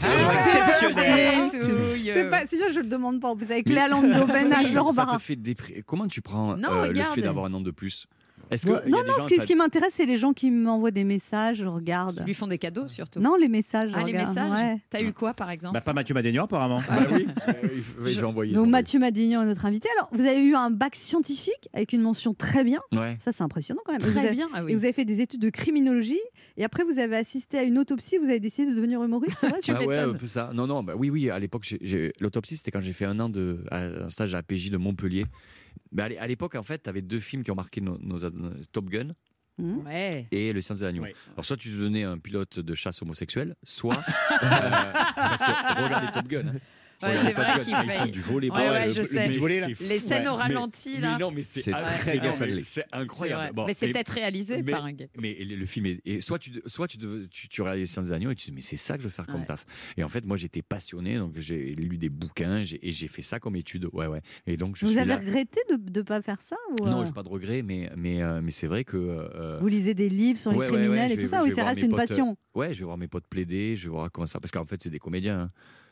C'est pas si bien, je le demande pas. Vous avec Léa Lando, Ben Ça- Laurent ça te Barra. fait dépri- Comment tu prends Non, euh, le fait d'avoir un an de plus? Est-ce que Ouais. il y a Non, des non, gens, ce qui, ça- qui m'intéresse, c'est les gens qui m'envoient des messages, je regarde. Ils lui font des cadeaux surtout. Non, les messages. Ah, les regarde, messages ouais. T'as eu quoi par exemple Bah, pas Mathieu Madénian, apparemment. Bah oui, euh, je vais envoyer. Donc Mathieu Madignan est notre invité. Alors, vous avez eu un bac scientifique avec une mention très bien. Ouais. Ça, c'est impressionnant quand même. Très vous avez- bien, ah oui. Et vous avez fait des études de criminologie. Et après, vous avez assisté à une autopsie. Vous avez décidé de devenir humoriste, c'est vrai Tu Ah ouais, un peu ça. Non, non, bah oui, oui. À l'époque, j'ai- j'ai- l'autopsie, c'était quand j'ai fait un an de à- un stage à APJ de Montpellier. Mais à l'é- à l'époque, en fait, tu avais deux films qui ont marqué nos, nos Top Gun. Ouais. et Le Science des Agneaux. Ouais. Alors, soit tu devenais un pilote de chasse homosexuel, soit. euh, parce que regardez Top Gun. hein. Ouais, c'est vrai qu'il fait- font du volley. Ouais, ouais, je sais. Les scènes au ralenti, Mais- là. Mais non, mais c'est gaffe-à-les. C'est incroyable. mais c'est et- peut-être réalisé mais- par un gars. mais le film est. Et soit tu, soit tu, des Agneaux et tu te dis, mais c'est ça que je veux faire comme Ouais. taf. Et en fait, moi, j'étais passionné, donc j'ai lu des bouquins j'ai- et j'ai fait ça comme étude. Ouais, ouais. Et donc, je Vous suis avez là. regretté de ne pas faire ça ou, Non, euh, j'ai pas de regrets, mais, mais, euh, mais c'est vrai que. euh, Vous lisez des livres sur les criminels et tout ça Oui, ça reste une passion. Ouais, je vais voir mes potes plaider, je vais voir comment ça. Parce qu'en fait, c'est des comédiens.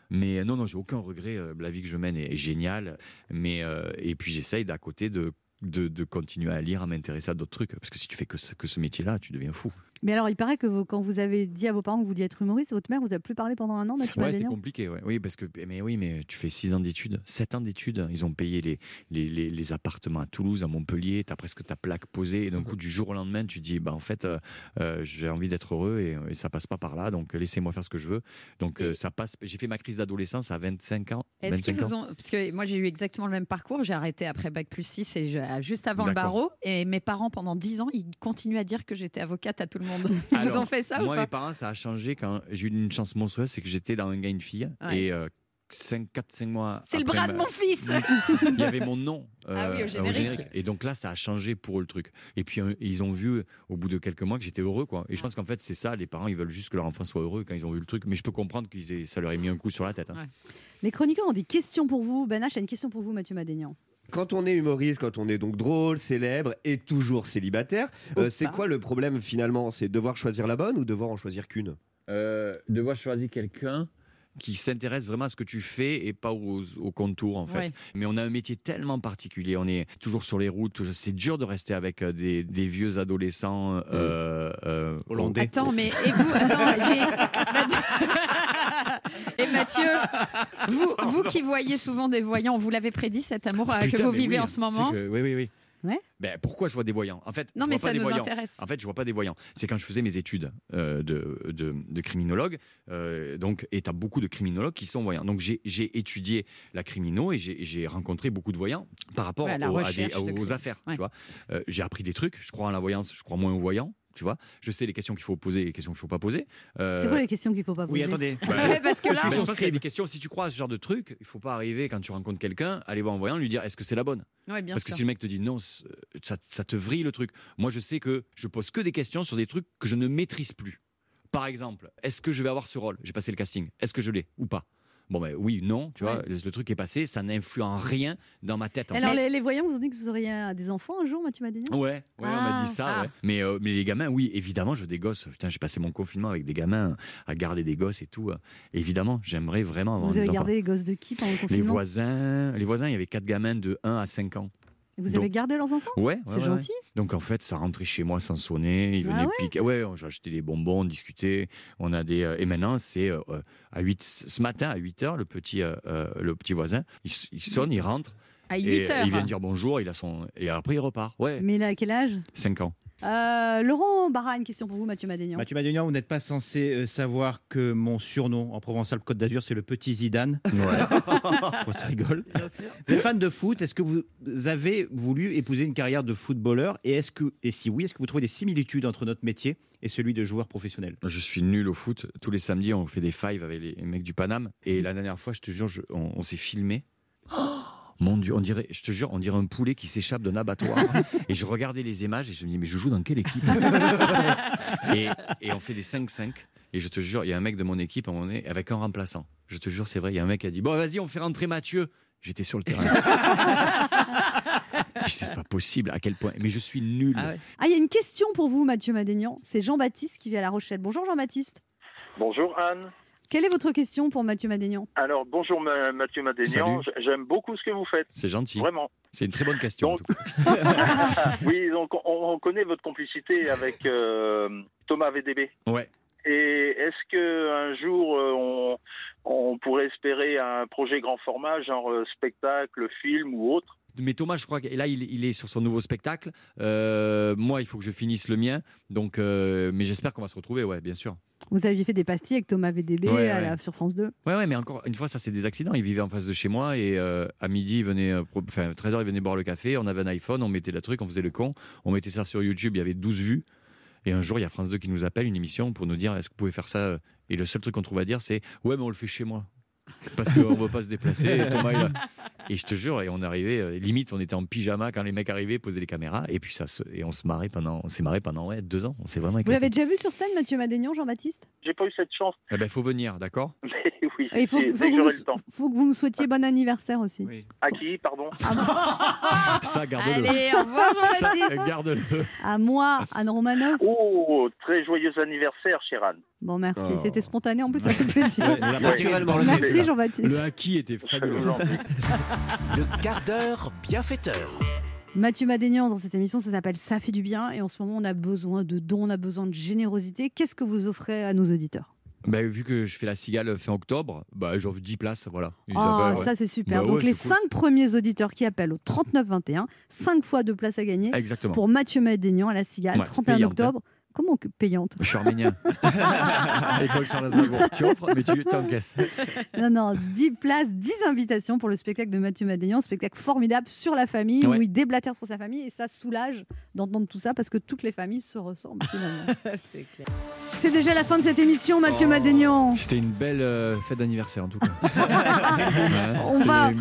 Mais euh, non, non, j'ai aucun regret. euh, La vie que je mène est, géniale. Mais, euh, et puis, j'essaye d'à côté de, de, continuer à lire, à m'intéresser à d'autres trucs. Parce que si tu fais que que ce métier-là, tu deviens fou. Mais alors, il paraît que vous- quand vous avez dit à vos parents que vous vouliez être humoriste, votre mère vous a plus parlé pendant un an, Mathieu Ouais, c'était compliqué. Ouais. Oui, parce que mais oui, mais tu fais 6 ans d'études, 7 ans d'études. Ils ont payé les, les, les, les appartements à Toulouse, à Montpellier. Tu as presque ta plaque posée. Et d'un coup, du jour au lendemain, tu dis, bah, en fait, euh, euh, j'ai envie d'être heureux et, et ça passe pas par là. Donc, laissez-moi faire ce que je veux. Donc, euh, ça passe. J'ai fait ma crise d'adolescence à 25 ans. Est-ce qu'ils 25 vous ont. Parce que moi, j'ai eu exactement le même parcours. J'ai arrêté après Bac plus 6 et je- juste avant le barreau. Et mes parents, pendant 10 ans, ils continuent à dire que j'étais avocate à tout le monde. Ils vous ont fait ça Moi, ou mes pas parents, ça a changé quand j'ai eu une chance monstrueuse, c'est que j'étais dans un gars et une fille. Ouais. Et 4-5 mois. C'est le bras de ma- mon fils il y avait mon nom Ah oui, au euh, générique. Et donc là, ça a changé pour eux le truc. Et puis euh, ils ont vu au bout de quelques mois que j'étais heureux, quoi. Et je pense qu'en fait, c'est ça. Les parents, ils veulent juste que leur enfant soit heureux quand ils ont vu le truc. Mais je peux comprendre que ça leur ait mis un coup sur la tête. hein. Les chroniqueurs ont des questions pour vous. Ben H a une question pour vous, Mathieu Madénian. Quand on est humoriste, quand on est donc drôle, célèbre et toujours célibataire, euh, c'est quoi le problème finalement? C'est devoir choisir la bonne ou devoir en choisir qu'une? Euh, devoir choisir quelqu'un qui s'intéresse vraiment à ce que tu fais et pas aux, aux contours en fait. Ouais. Mais on a un métier tellement particulier, on est toujours sur les routes, c'est dur de rester avec euh, des, des vieux adolescents euh, euh, Hollandais. Attends, mais et vous Attends, j'ai. Mathieu, vous, vous qui voyez souvent des voyants, vous l'avez prédit cet amour euh, que vous mais vivez oui, en ce c'est moment que- oui, oui, oui. Ouais. Ben, pourquoi je vois des voyants? En fait, Non, je mais vois pas ça des nous voyants. intéresse. En fait, je vois pas des voyants. C'est quand je faisais mes études euh, de, de, de criminologue. euh, donc, et tu as beaucoup de criminologues qui sont voyants. Donc, j'ai j'ai étudié la crimino et j'ai j'ai rencontré beaucoup de voyants par rapport Ouais, la aux, à des- recherche de aux crime. affaires. Ouais. Tu vois Euh, j'ai appris des trucs. Je crois en la voyance, je crois moins aux voyants. Tu vois je sais les questions qu'il faut poser et les questions qu'il faut pas poser. Euh, C'est quoi les questions qu'il faut pas poser Oui, attendez. Ouais, parce que là, je pense qu'il y a des questions. Si tu crois à ce genre de truc, il faut pas arriver quand tu rencontres quelqu'un, aller voir un voyant, lui dire est-ce que c'est la bonne? Ouais, bien Parce que si le mec te dit non, c'est- ça, ça te vrille le truc. Moi, je sais que je pose que des questions sur des trucs que je ne maîtrise plus. Par exemple, est-ce que je vais avoir ce rôle? J'ai passé le casting. Est-ce que je l'ai ou pas? Bon, ben oui, non, tu vois, le, le truc est passé, ça n'influe en rien dans ma tête. en Alors, fait. les, les voyants vous ont dit que vous auriez des enfants un jour, Mathieu Madénian? Ouais, ouais, on m'a Ah, dit ça, ah. ouais. Mais, euh, mais les gamins, oui, évidemment, je veux des gosses. Putain, j'ai passé mon confinement avec des gamins à garder des gosses et tout. Évidemment, j'aimerais vraiment avoir Vous des avez enfants. gardé les gosses de qui pendant le Les confinement? voisins, les voisins, il y avait quatre gamins de 1 à 5 ans. Vous Donc- avez gardé leurs enfants Ouais, ouais, C'est ouais, gentil. ouais. Donc en fait, ça rentrait chez moi sans sonner. Ils Ah venaient ouais piquer. Ouais, j'ai acheté des bonbons, on discutait. On a des. euh, et maintenant, c'est euh, euh, à 8 ce matin à 8 heures, le petit, euh, le petit voisin, il, sonne, il rentre. À et, 8 euh, heures. Il vient dire bonjour. Il a son. Et après, il repart. Ouais. Mais là, à quel âge? 5 ans. Euh, Laurent Barra, une question pour vous, Mathieu Madénian. Mathieu Madénian, vous n'êtes pas censé euh, savoir que mon surnom en provençal Côte d'Azur, c'est le petit Zidane. Ouais. ça rigole. Vous êtes fan de foot. Est-ce que vous avez voulu épouser une carrière de footballeur Et est-ce que, et si oui, est-ce que vous trouvez des similitudes entre notre métier et celui de joueur professionnel? Je suis nul au foot. Tous les samedis, on fait des fives avec les mecs du Paname. Et la dernière fois, je te jure, je- on, on s'est filmé. Mon Dieu, on dirait, je te jure, on dirait un poulet qui s'échappe d'un abattoir. et je regardais les images et je me dis, mais je joue dans quelle équipe et, et on fait des 5-5. Et je te jure, il y a un mec de mon équipe à un moment donné, avec un remplaçant. Je te jure, c'est vrai, il y a un mec qui a dit, bon, vas-y, on fait rentrer Mathieu. J'étais sur le terrain. je sais, c'est pas possible à quel point. Mais je suis nul. Ah ouais. Ah, il y a une question pour vous, Mathieu Madénian. C'est Jean-Baptiste qui vit à La Rochelle. Bonjour Jean-Baptiste. Bonjour Anne. Quelle est votre question pour Mathieu Madénian? Alors, bonjour Ma- Mathieu Madénian. J'aime beaucoup ce que vous faites. C'est gentil. Vraiment. C'est une très bonne question. en Donc- tout cas. oui, donc on, on connaît votre complicité avec euh, Thomas VDB. Ouais. Et est-ce que un jour euh, on, on pourrait espérer un projet grand format, genre euh, spectacle, film ou autre? Mais Thomas, je crois que là, il, il est sur son nouveau spectacle. Euh, moi, il faut que je finisse le mien. Donc, euh, mais j'espère qu'on va se retrouver, ouais, bien sûr. Vous aviez fait des pastilles avec Thomas VDB Ouais, à la- ouais. sur France 2. Ouais, ouais, mais encore une fois, ça, c'est des accidents. Il vivait en face de chez moi et euh, à midi, il venait, euh, enfin, 13h, il venait boire le café. On avait un iPhone, on mettait le truc, on faisait le con. On mettait ça sur YouTube, il y avait 12 vues. Et un jour, il y a France 2 qui nous appelle, une émission, pour nous dire est-ce que vous pouvez faire ça Et le seul truc qu'on trouve à dire, c'est ouais, mais on le fait chez moi. Parce qu'on ne veut pas se déplacer. Et, Thomas, il a- et je te jure, et on arrivait, euh, limite, on était en pyjama quand les mecs arrivaient, posaient les caméras. Et puis, ça se- et on se marrait pendant, on s'est marré pendant ouais, deux ans. On s'est vraiment Vous l'avez déjà vu sur scène, Mathieu Madénian, Jean-Baptiste? J'ai pas eu cette chance. Eh ben, faut venir, d'accord? Mais oui, Il faut, que vous, j'aurai le temps. faut que vous nous souhaitiez bon anniversaire aussi. À qui, pardon Ça, garde-le. Allez, au revoir, Ça, Jean-Baptiste. garde-le. À moi, Anne Romanoff. Oh, très joyeux anniversaire, cher Anne. Bon, merci. Oh. C'était spontané, en plus, ça fait plaisir. Ouais, elle a naturellement le Merci. Jean-Baptiste. Le acquis était fabuleux. Le quart d'heure bienfaiteur. Mathieu Madénian, dans cette émission, ça s'appelle Ça fait du bien. Et en ce moment, on a besoin de dons, on a besoin de générosité. Qu'est-ce que vous offrez à nos auditeurs? Bah, vu que je fais la cigale fin octobre, bah, j'offre 10 places, voilà. Et Ah, ouais. ça c'est super. Bah Donc ouais, les c'est cool. 5 premiers auditeurs qui appellent au 3921, 5 fois de places à gagner Exactement. pour Mathieu Madénian à la Cigale, Ouais, 31 payante, octobre. Comment que payante? Je suis arménien. École sur. Tu offres, mais tu t'encaisses. Non, non, 10 places, 10 invitations pour le spectacle de Mathieu Madénian, spectacle formidable sur la famille, Ouais. où il déblatère sur sa famille et ça soulage d'entendre tout ça parce que toutes les familles se ressemblent finalement. C'est clair. C'est déjà la fin de cette émission, Mathieu Madénian. C'était une belle euh, fête d'anniversaire, en tout cas. Ouais, On, va,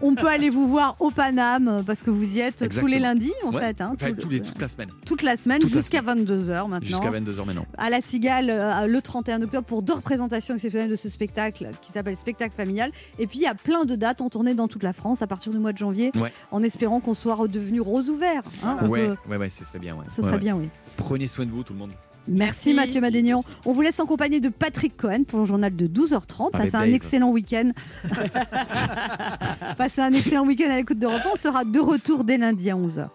on, peut aller vous voir au Paname parce que vous y êtes tous les lundis en Ouais. fait. hein, Enfin, tout- tous les- toute la semaine. toute la semaine jusqu'à 22h maintenant. Jusqu'à 22h maintenant. À la Cigale euh, le 31 octobre pour deux représentations exceptionnelles de ce spectacle qui s'appelle Spectacle familial. Et puis il y a plein de dates en tournée dans toute la France à partir du mois de janvier Ouais. en espérant qu'on soit redevenu rose ouvert. hein. Ouais, ouais, ouais, ce serait bien. Ouais. Ce Ouais, serait ouais. bien, oui. Prenez soin de vous, tout le monde. Merci, Mathieu Madénian. On vous laisse en compagnie de Patrick Cohen pour le journal de 12h30. Avec Passez un Dave. excellent week-end. Passez un excellent week-end à l'écoute de repas. On sera de retour dès lundi à 11h.